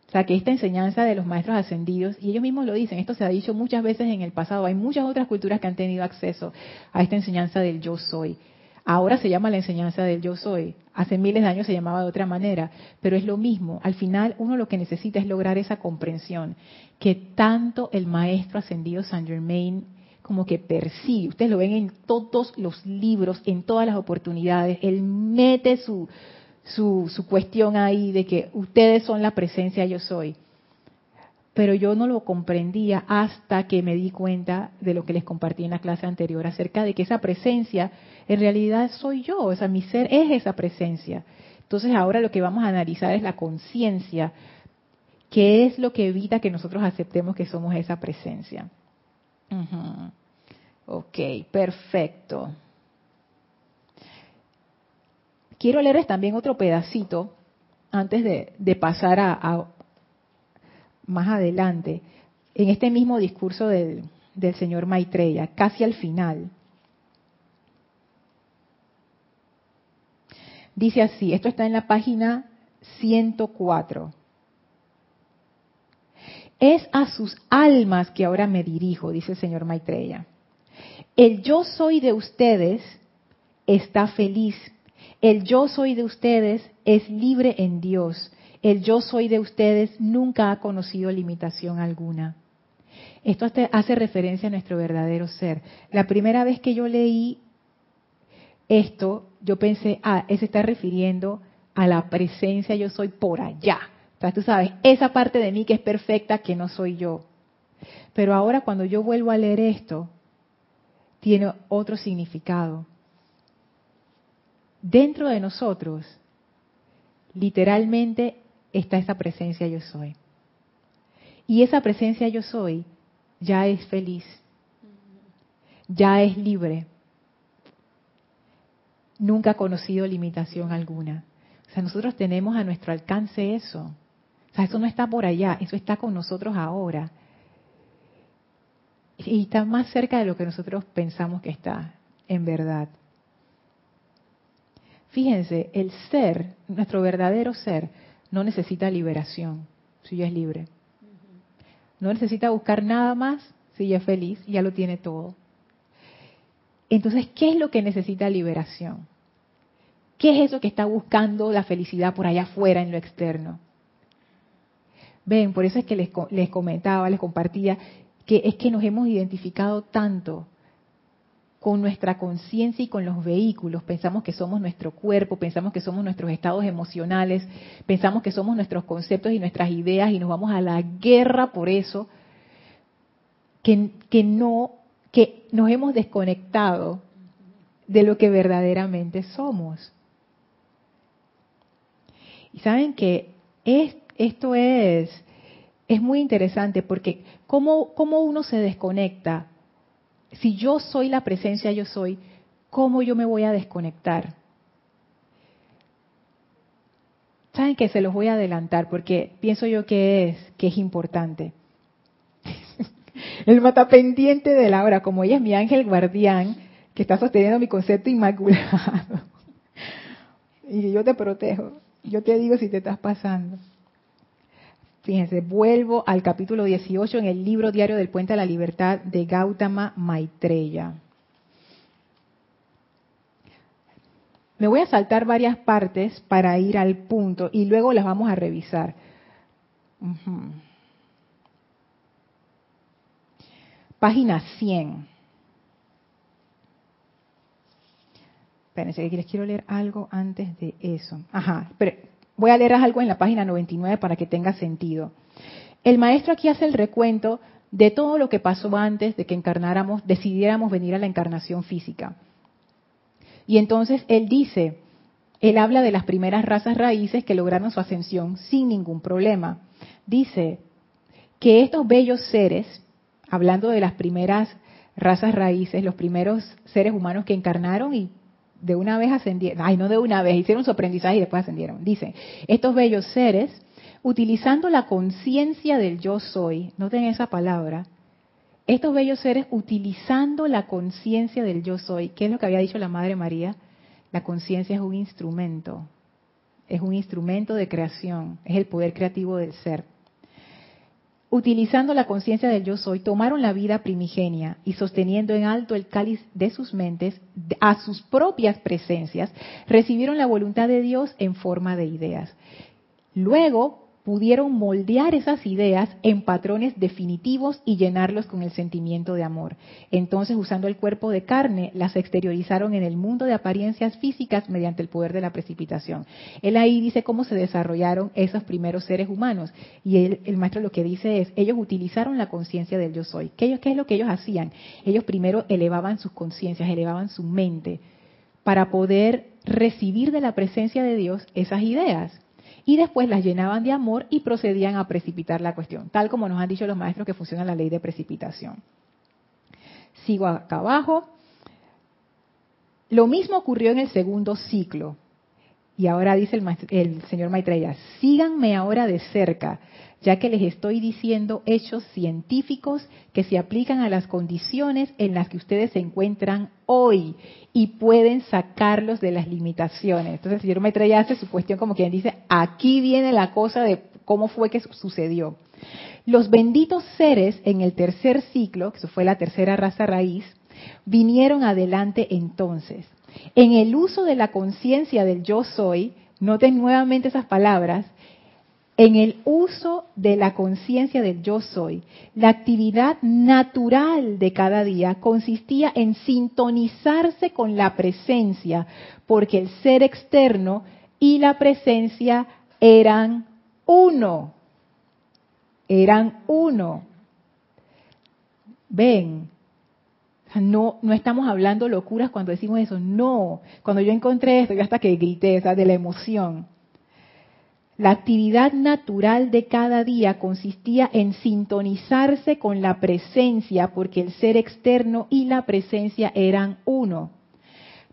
O sea, que esta enseñanza de los maestros ascendidos, y ellos mismos lo dicen, esto se ha dicho muchas veces en el pasado, hay muchas otras culturas que han tenido acceso a esta enseñanza del yo soy. Ahora se llama la enseñanza del yo soy. Hace miles de años se llamaba de otra manera, pero es lo mismo. Al final uno lo que necesita es lograr esa comprensión que tanto el maestro ascendido Saint Germain como que persigue. Ustedes lo ven en todos los libros, en todas las oportunidades. Él mete su, su, su cuestión ahí de que ustedes son la presencia yo soy. Pero yo no lo comprendía hasta que me di cuenta de lo que les compartí en la clase anterior acerca de que esa presencia en realidad soy yo, o sea, mi ser es esa presencia. Entonces ahora lo que vamos a analizar es la conciencia, que es lo que evita que nosotros aceptemos que somos esa presencia. Ok, perfecto. Quiero leerles también otro pedacito antes de, pasar a, más adelante, en este mismo discurso del, del señor Maitreya, casi al final. Dice así, esto está en la página 104. Es a sus almas que ahora me dirijo, dice el señor Maitreya. El yo soy de ustedes está feliz el yo soy de ustedes es libre en Dios. El yo soy de ustedes nunca ha conocido limitación alguna. Esto hace referencia a nuestro verdadero ser. La primera vez que yo leí esto, yo pensé, ah, se está refiriendo a la presencia yo soy por allá. O tú sabes, esa parte de mí que es perfecta, que no soy yo. Pero ahora cuando yo vuelvo a leer esto, tiene otro significado dentro de nosotros, literalmente está esa presencia yo soy. Y esa presencia yo soy ya es feliz, ya es libre, nunca ha conocido limitación alguna. O sea, nosotros tenemos a nuestro alcance eso. O sea, eso no está por allá, eso está con nosotros ahora. Y está más cerca de lo que nosotros pensamos que está, en verdad. Fíjense, el ser, nuestro verdadero ser, no necesita liberación, si ya es libre. No necesita buscar nada más si ya es feliz, ya lo tiene todo. Entonces, ¿qué es lo que necesita liberación? ¿Qué es eso que está buscando la felicidad por allá afuera en lo externo? Ven, por eso es que les, les comentaba, les compartía, que es que nos hemos identificado tanto con nuestra conciencia y con los vehículos. Pensamos que somos nuestro cuerpo, pensamos que somos nuestros estados emocionales, pensamos que somos nuestros conceptos y nuestras ideas y nos vamos a la guerra por eso, que, que no, que nos hemos desconectado de lo que verdaderamente somos. Y saben que esto es, es muy interesante porque ¿cómo, cómo uno se desconecta si yo soy la presencia, yo soy, ¿cómo yo me voy a desconectar? Saben que se los voy a adelantar porque pienso yo que es, que es importante. El mata pendiente de la hora, como ella es mi ángel guardián, que está sosteniendo mi concepto inmaculado. Y yo te protejo. Yo te digo si te estás pasando. Fíjense, vuelvo al capítulo 18 en el libro diario del Puente a la Libertad de Gautama Maitreya. Me voy a saltar varias partes para ir al punto y luego las vamos a revisar. Página 100. Espérense, que les quiero leer algo antes de eso. Ajá, pero Voy a leer algo en la página 99 para que tenga sentido. El maestro aquí hace el recuento de todo lo que pasó antes de que encarnáramos, decidiéramos venir a la encarnación física. Y entonces él dice, él habla de las primeras razas raíces que lograron su ascensión sin ningún problema. Dice que estos bellos seres, hablando de las primeras razas raíces, los primeros seres humanos que encarnaron y de una vez ascendieron, ay, no de una vez, hicieron su aprendizaje y después ascendieron. Dice, estos bellos seres, utilizando la conciencia del yo soy, noten esa palabra, estos bellos seres utilizando la conciencia del yo soy, ¿qué es lo que había dicho la Madre María? La conciencia es un instrumento, es un instrumento de creación, es el poder creativo del ser utilizando la conciencia del yo soy, tomaron la vida primigenia y sosteniendo en alto el cáliz de sus mentes a sus propias presencias, recibieron la voluntad de Dios en forma de ideas. Luego pudieron moldear esas ideas en patrones definitivos y llenarlos con el sentimiento de amor. Entonces, usando el cuerpo de carne, las exteriorizaron en el mundo de apariencias físicas mediante el poder de la precipitación. Él ahí dice cómo se desarrollaron esos primeros seres humanos. Y el maestro lo que dice es, ellos utilizaron la conciencia del yo soy. ¿Qué, ¿Qué es lo que ellos hacían? Ellos primero elevaban sus conciencias, elevaban su mente para poder recibir de la presencia de Dios esas ideas y después las llenaban de amor y procedían a precipitar la cuestión, tal como nos han dicho los maestros que funciona la ley de precipitación. Sigo acá abajo. Lo mismo ocurrió en el segundo ciclo. Y ahora dice el, señor Maitreya, síganme ahora de cerca, ya que les estoy diciendo hechos científicos que se aplican a las condiciones en las que ustedes se encuentran hoy y pueden sacarlos de las limitaciones. Entonces el señor Maitreya hace su cuestión como quien dice, aquí viene la cosa de cómo fue que sucedió. Los benditos seres en el tercer ciclo, que eso fue la tercera raza raíz, vinieron adelante entonces en el uso de la conciencia del yo soy, noten nuevamente esas palabras, en el uso de la conciencia del yo soy, la actividad natural de cada día consistía en sintonizarse con la presencia, porque el ser externo y la presencia eran uno. Eran uno. Ven, no, no estamos hablando locuras cuando decimos eso. No. Cuando yo encontré esto, yo hasta que grité, o de la emoción. La actividad natural de cada día consistía en sintonizarse con la presencia, porque el ser externo y la presencia eran uno.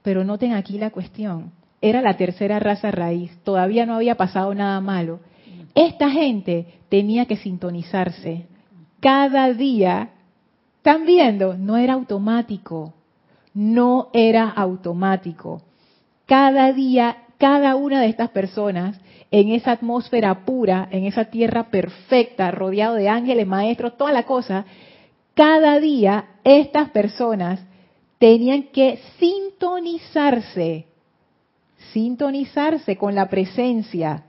Pero noten aquí la cuestión. Era la tercera raza raíz, todavía no había pasado nada malo. Esta gente tenía que sintonizarse cada día ¿Están viendo? No era automático. No era automático. cada día, cada una de estas personas en esa atmósfera pura, en esa tierra perfecta, rodeado de ángeles, maestros, toda la cosa, cada día estas personas tenían que sintonizarse, sintonizarse con la presencia,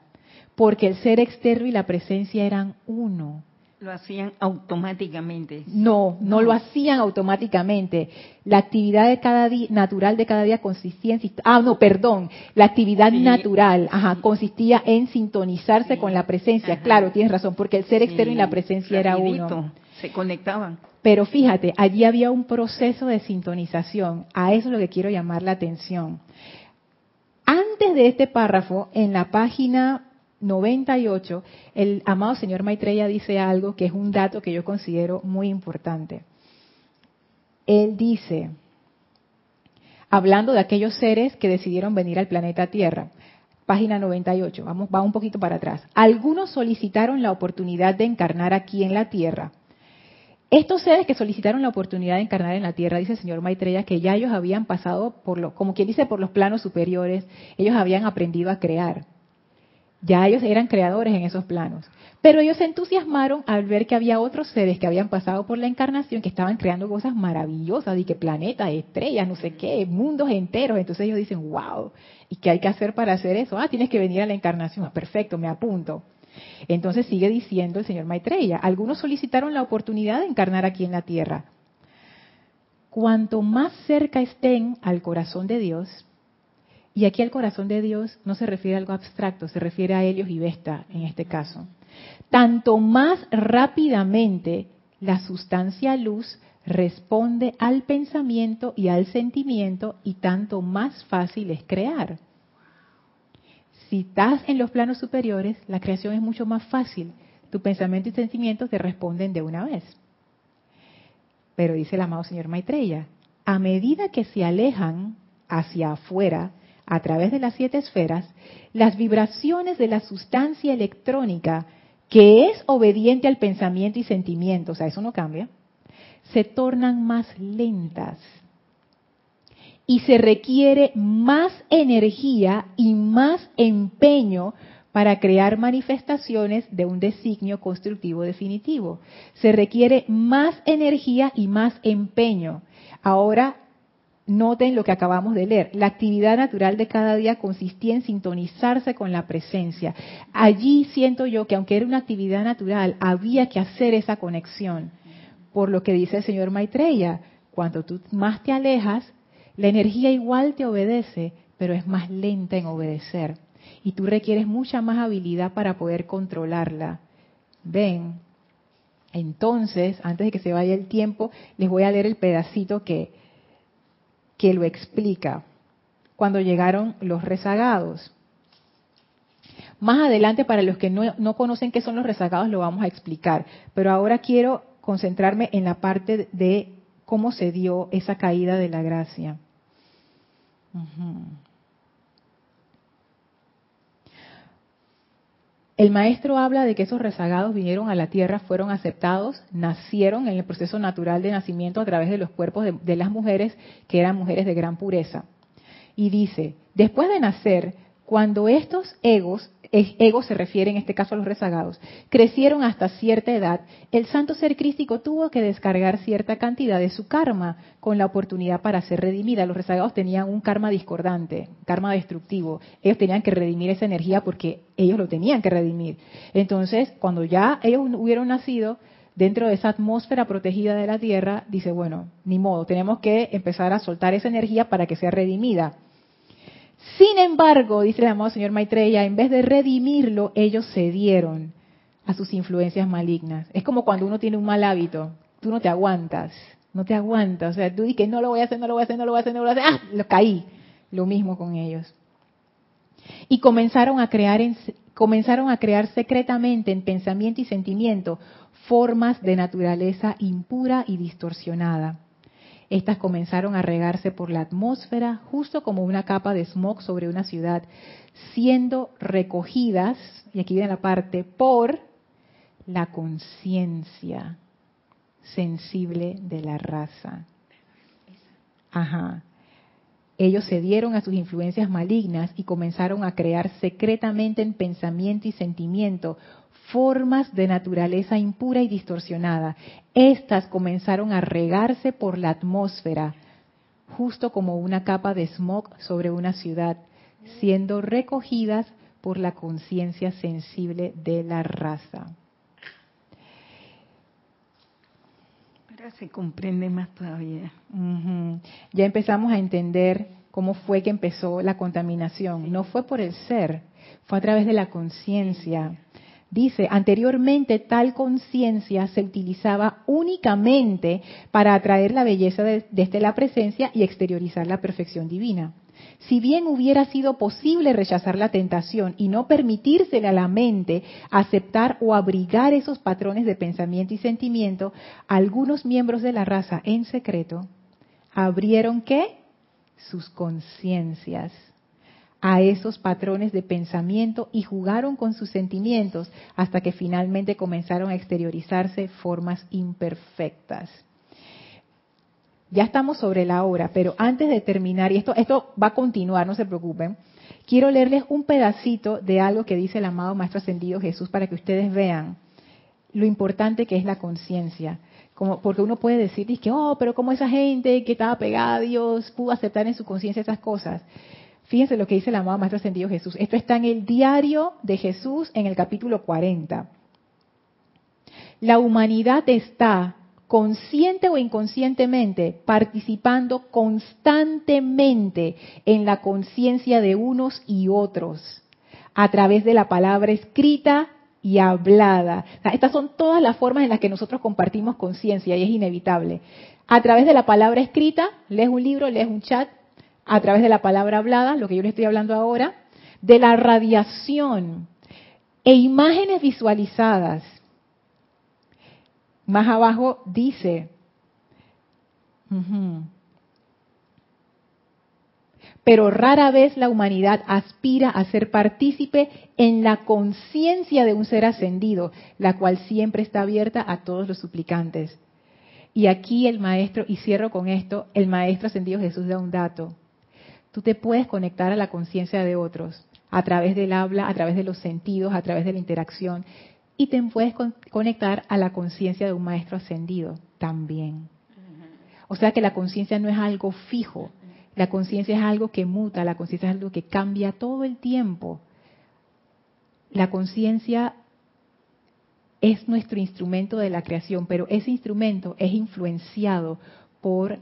porque el ser externo y la presencia eran uno. Lo hacían automáticamente. No, no, lo hacían automáticamente. La actividad de cada día, natural de cada día consistía en... Ah, no, perdón. La actividad natural, ajá, consistía en sintonizarse con la presencia. Claro, tienes razón, porque el ser externo y la presencia era uno. Se conectaban. Pero fíjate, allí había un proceso de sintonización. A eso es lo que quiero llamar la atención. Antes de este párrafo, en la página 98, el amado señor Maitreya dice algo que es un dato que yo considero muy importante. Él dice, hablando de aquellos seres que decidieron venir al planeta Tierra, página 98, vamos, va un poquito para atrás. Algunos solicitaron la oportunidad de encarnar aquí en la Tierra. Estos seres que solicitaron la oportunidad de encarnar en la Tierra, dice el señor Maitreya, que ya ellos habían pasado por lo, como quien dice, por los planos superiores, ellos habían aprendido a crear. Ya ellos eran creadores en esos planos. Pero ellos se entusiasmaron al ver que había otros seres que habían pasado por la encarnación que estaban creando cosas maravillosas, y que planetas, estrellas, no sé qué, mundos enteros. Entonces ellos dicen, wow, ¿y qué hay que hacer para hacer eso? Ah, tienes que venir a la encarnación. Ah, perfecto, me apunto. Entonces sigue diciendo el señor Maitreya, algunos solicitaron la oportunidad de encarnar aquí en la tierra. Cuanto más cerca estén al corazón de Dios, y aquí el corazón de Dios no se refiere a algo abstracto, se refiere a Helios y Vesta en este caso. Tanto más rápidamente la sustancia luz responde al pensamiento y al sentimiento y tanto más fácil es crear. Si estás en los planos superiores, la creación es mucho más fácil. Tu pensamiento y sentimientos te responden de una vez. Pero dice el amado señor Maitreya, a medida que se alejan hacia afuera, a través de las siete esferas, las vibraciones de la sustancia electrónica, que es obediente al pensamiento y sentimiento, o sea, eso no cambia, se tornan más lentas. Y se requiere más energía y más empeño para crear manifestaciones de un designio constructivo definitivo. Se requiere más energía y más empeño. Ahora Noten lo que acabamos de leer. La actividad natural de cada día consistía en sintonizarse con la presencia. Allí siento yo que aunque era una actividad natural, había que hacer esa conexión. Por lo que dice el señor Maitreya, cuando tú más te alejas, la energía igual te obedece, pero es más lenta en obedecer. Y tú requieres mucha más habilidad para poder controlarla. Ven. Entonces, antes de que se vaya el tiempo, les voy a leer el pedacito que, que lo explica cuando llegaron los rezagados. Más adelante, para los que no, conocen qué son los rezagados, lo vamos a explicar. Pero ahora quiero concentrarme en la parte de cómo se dio esa caída de la gracia. El maestro habla de que esos rezagados vinieron a la tierra, fueron aceptados, nacieron en el proceso natural de nacimiento a través de los cuerpos de, las mujeres, que eran mujeres de gran pureza. Y dice, después de nacer, cuando estos egos ego se refiere en este caso a los rezagados, crecieron hasta cierta edad, el santo ser crístico tuvo que descargar cierta cantidad de su karma con la oportunidad para ser redimida. Los rezagados tenían un karma discordante, karma destructivo. Ellos tenían que redimir esa energía porque ellos lo tenían que redimir. Entonces, cuando ya ellos hubieron nacido, dentro de esa atmósfera protegida de la tierra, dice, bueno, ni modo, tenemos que empezar a soltar esa energía para que sea redimida. Sin embargo, dice el amado señor Maitreya, en vez de redimirlo, ellos cedieron a sus influencias malignas. Es como cuando uno tiene un mal hábito, tú no te aguantas, no te aguantas, o sea, tú dices, no lo voy a hacer, no lo voy a hacer, no lo voy a hacer, no lo voy a hacer, ¡ah! Lo caí. Lo mismo con ellos. Y comenzaron a crear comenzaron a crear secretamente en pensamiento y sentimiento formas de naturaleza impura y distorsionada. Estas comenzaron a regarse por la atmósfera justo como una capa de smog sobre una ciudad, siendo recogidas, y aquí viene la parte, por la conciencia sensible de la raza. Ajá. Ellos cedieron a sus influencias malignas y comenzaron a crear secretamente en pensamiento y sentimiento formas de naturaleza impura y distorsionada. Estas comenzaron a regarse por la atmósfera, justo como una capa de smog sobre una ciudad, siendo recogidas por la conciencia sensible de la raza. Ahora se comprende más todavía. Ya empezamos a entender cómo fue que empezó la contaminación. No fue por el ser, fue a través de la conciencia. Dice, anteriormente tal conciencia se utilizaba únicamente para atraer la belleza desde la presencia y exteriorizar la perfección divina. Si bien hubiera sido posible rechazar la tentación y no permitírsele a la mente aceptar o abrigar esos patrones de pensamiento y sentimiento, algunos miembros de la raza en secreto abrieron qué? Sus conciencias a esos patrones de pensamiento y jugaron con sus sentimientos hasta que finalmente comenzaron a exteriorizarse formas imperfectas. Ya estamos sobre la hora, pero antes de terminar, y esto, esto va a continuar, no se preocupen, quiero leerles un pedacito de algo que dice el amado Maestro Ascendido Jesús para que ustedes vean lo importante que es la conciencia. Como, porque uno puede decir, que, oh, pero como esa gente que estaba pegada a Dios pudo aceptar en su conciencia esas cosas. Fíjense lo que dice el amado Maestro Ascendido Jesús. Esto está en el diario de Jesús en el capítulo 40. La humanidad está consciente o inconscientemente participando constantemente en la conciencia de unos y otros a través de la palabra escrita y hablada. estas son todas las formas en las que nosotros compartimos conciencia y es inevitable. A través de la palabra escrita, lees un libro, lees un chat, a través de la palabra hablada, lo que yo le estoy hablando ahora, de la radiación e imágenes visualizadas. Más abajo dice, pero rara vez la humanidad aspira a ser partícipe en la conciencia de un ser ascendido, la cual siempre está abierta a todos los suplicantes. Y aquí el maestro, y cierro con esto, el maestro ascendido Jesús da un dato tú te puedes conectar a la conciencia de otros a través del habla, a través de los sentidos, a través de la interacción, y te puedes conectar a la conciencia de un maestro ascendido también. O sea que la conciencia no es algo fijo, la conciencia es algo que muta, la conciencia es algo que cambia todo el tiempo. La conciencia es nuestro instrumento de la creación, pero ese instrumento es influenciado por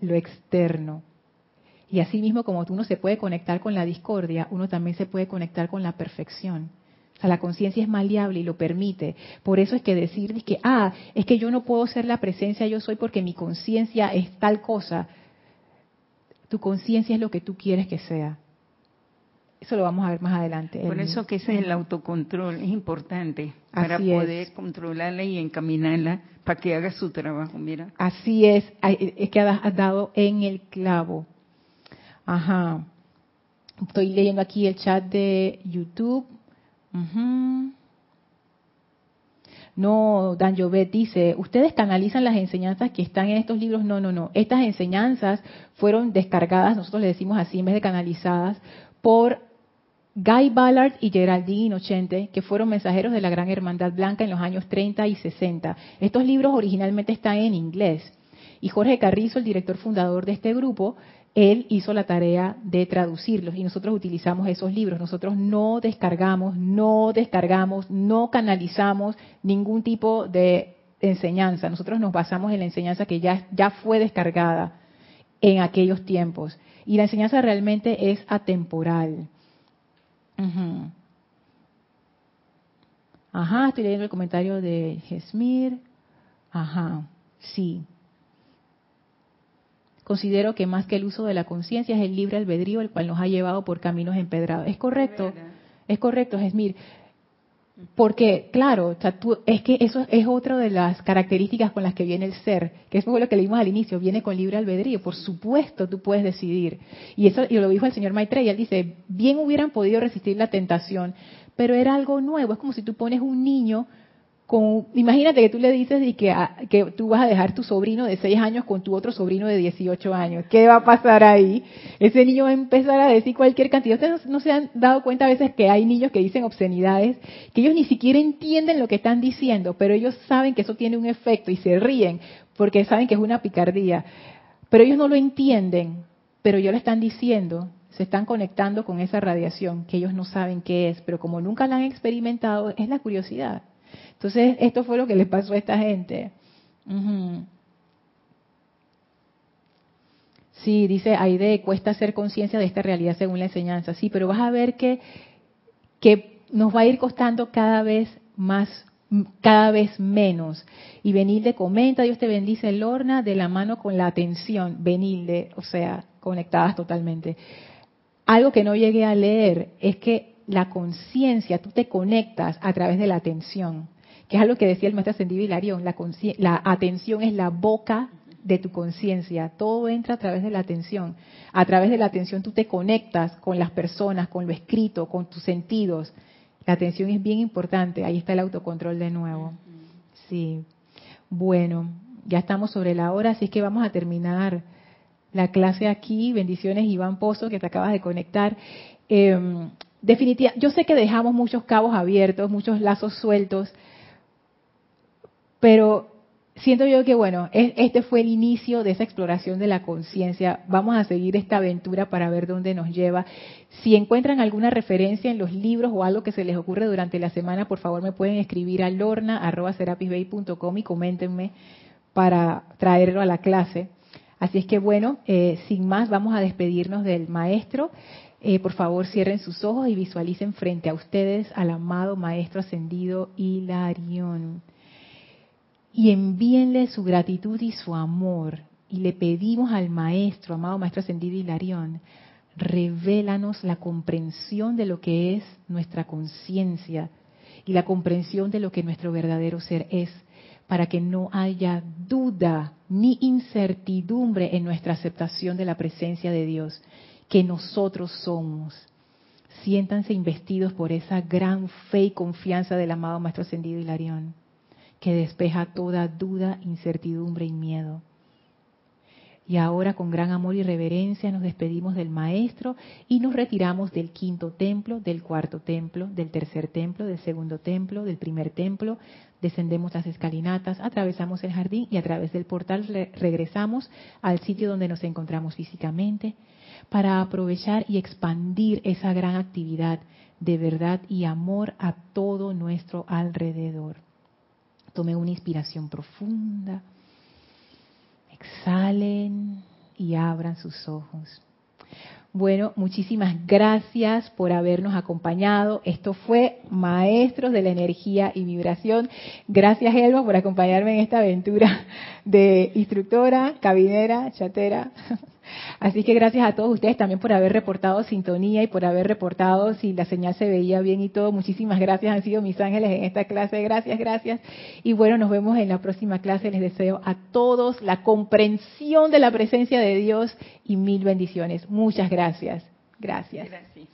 lo externo, y así mismo como uno se puede conectar con la discordia, uno también se puede conectar con la perfección. O sea, la conciencia es maleable y lo permite. Por eso es que decir que, ah, es que yo no puedo ser la presencia yo soy porque mi conciencia es tal cosa. Tu conciencia es lo que tú quieres que sea. Eso lo vamos a ver más adelante. Por eso que ese es el autocontrol, es importante para poder controlarla y encaminarla para que haga su trabajo, mira. Así es, es que has dado en el clavo. Ajá. Estoy leyendo aquí el chat de YouTube. No, Dan Jovet dice, ¿ustedes canalizan las enseñanzas que están en estos libros? No, no, no. Estas enseñanzas fueron descargadas, nosotros le decimos así en vez de canalizadas, por Guy Ballard y Geraldine Inocente, que fueron mensajeros de la Gran Hermandad Blanca en los años 30 y 60. Estos libros originalmente están en inglés. Y Jorge Carrizo, el director fundador de este grupo, él hizo la tarea de traducirlos y nosotros utilizamos esos libros. Nosotros no descargamos, no descargamos, no canalizamos ningún tipo de enseñanza. Nosotros nos basamos en la enseñanza que ya, fue descargada en aquellos tiempos. Y la enseñanza realmente es atemporal. Ajá, estoy leyendo el comentario de Gesmir. Ajá, sí. Considero que más que el uso de la conciencia es el libre albedrío el cual nos ha llevado por caminos empedrados. Es correcto, es correcto, Jesmir. Porque, claro, es que eso es otra de las características con las que viene el ser, que es lo que leímos al inicio, viene con libre albedrío. Por supuesto, tú puedes decidir. Y eso y lo dijo el señor Maitreya, él dice, bien hubieran podido resistir la tentación, pero era algo nuevo. Es como si tú pones un niño imagínate que tú le dices y que, que tú vas a dejar tu sobrino de 6 años con tu otro sobrino de 18 años. ¿Qué va a pasar ahí? Ese niño va a empezar a decir cualquier cantidad. Ustedes no, se han dado cuenta a veces que hay niños que dicen obscenidades, que ellos ni siquiera entienden lo que están diciendo, pero ellos saben que eso tiene un efecto y se ríen porque saben que es una picardía. Pero ellos no lo entienden, pero ellos lo están diciendo se están conectando con esa radiación que ellos no saben qué es, pero como nunca la han experimentado, es la curiosidad. Entonces, esto fue lo que le pasó a esta gente. Sí, dice Aide, cuesta hacer conciencia de esta realidad según la enseñanza. Sí, pero vas a ver que, que nos va a ir costando cada vez más, cada vez menos. Y Benilde comenta, Dios te bendice, Lorna, de la mano con la atención. Benilde, o sea, conectadas totalmente. Algo que no llegué a leer es que la conciencia, tú te conectas a través de la atención que es algo que decía el maestro ascendido Hilarión, la, la atención es la boca de tu conciencia, todo entra a través de la atención. A través de la atención tú te conectas con las personas, con lo escrito, con tus sentidos. La atención es bien importante, ahí está el autocontrol de nuevo. Sí. Bueno, ya estamos sobre la hora, así que vamos a terminar la clase aquí. Bendiciones, Iván Pozo, que te acabas de conectar. Eh, definitiva, yo sé que dejamos muchos cabos abiertos, muchos lazos sueltos pero siento yo que, bueno, este fue el inicio de esa exploración de la conciencia. Vamos a seguir esta aventura para ver dónde nos lleva. Si encuentran alguna referencia en los libros o algo que se les ocurre durante la semana, por favor me pueden escribir a lorna.serapisbay.com y coméntenme para traerlo a la clase. Así es que, bueno, eh, sin más, vamos a despedirnos del maestro. Eh, por favor, cierren sus ojos y visualicen frente a ustedes al amado Maestro Ascendido Hilarión y envíenle su gratitud y su amor. Y le pedimos al Maestro, amado Maestro Ascendido Hilarión, revélanos la comprensión de lo que es nuestra conciencia y la comprensión de lo que nuestro verdadero ser es, para que no haya duda ni incertidumbre en nuestra aceptación de la presencia de Dios, que nosotros somos. Siéntanse investidos por esa gran fe y confianza del amado Maestro Ascendido Hilarión que despeja toda duda, incertidumbre y miedo. Y ahora con gran amor y reverencia nos despedimos del Maestro y nos retiramos del quinto templo, del cuarto templo, del tercer templo, del segundo templo, del primer templo. Descendemos las escalinatas, atravesamos el jardín y a través del portal regresamos al sitio donde nos encontramos físicamente para aprovechar y expandir esa gran actividad de verdad y amor a todo nuestro alrededor. Tomen una inspiración profunda. Exhalen y abran sus ojos. Bueno, muchísimas gracias por habernos acompañado. Esto fue Maestros de la Energía y Vibración. Gracias, Elba, por acompañarme en esta aventura de instructora, cabinera, chatera. Así que gracias a todos ustedes también por haber reportado sintonía y por haber reportado si la señal se veía bien y todo. Muchísimas gracias, han sido mis ángeles en esta clase. Gracias, gracias. Y bueno, nos vemos en la próxima clase. Les deseo a todos la comprensión de la presencia de Dios y mil bendiciones. Muchas gracias. Gracias. Gracias.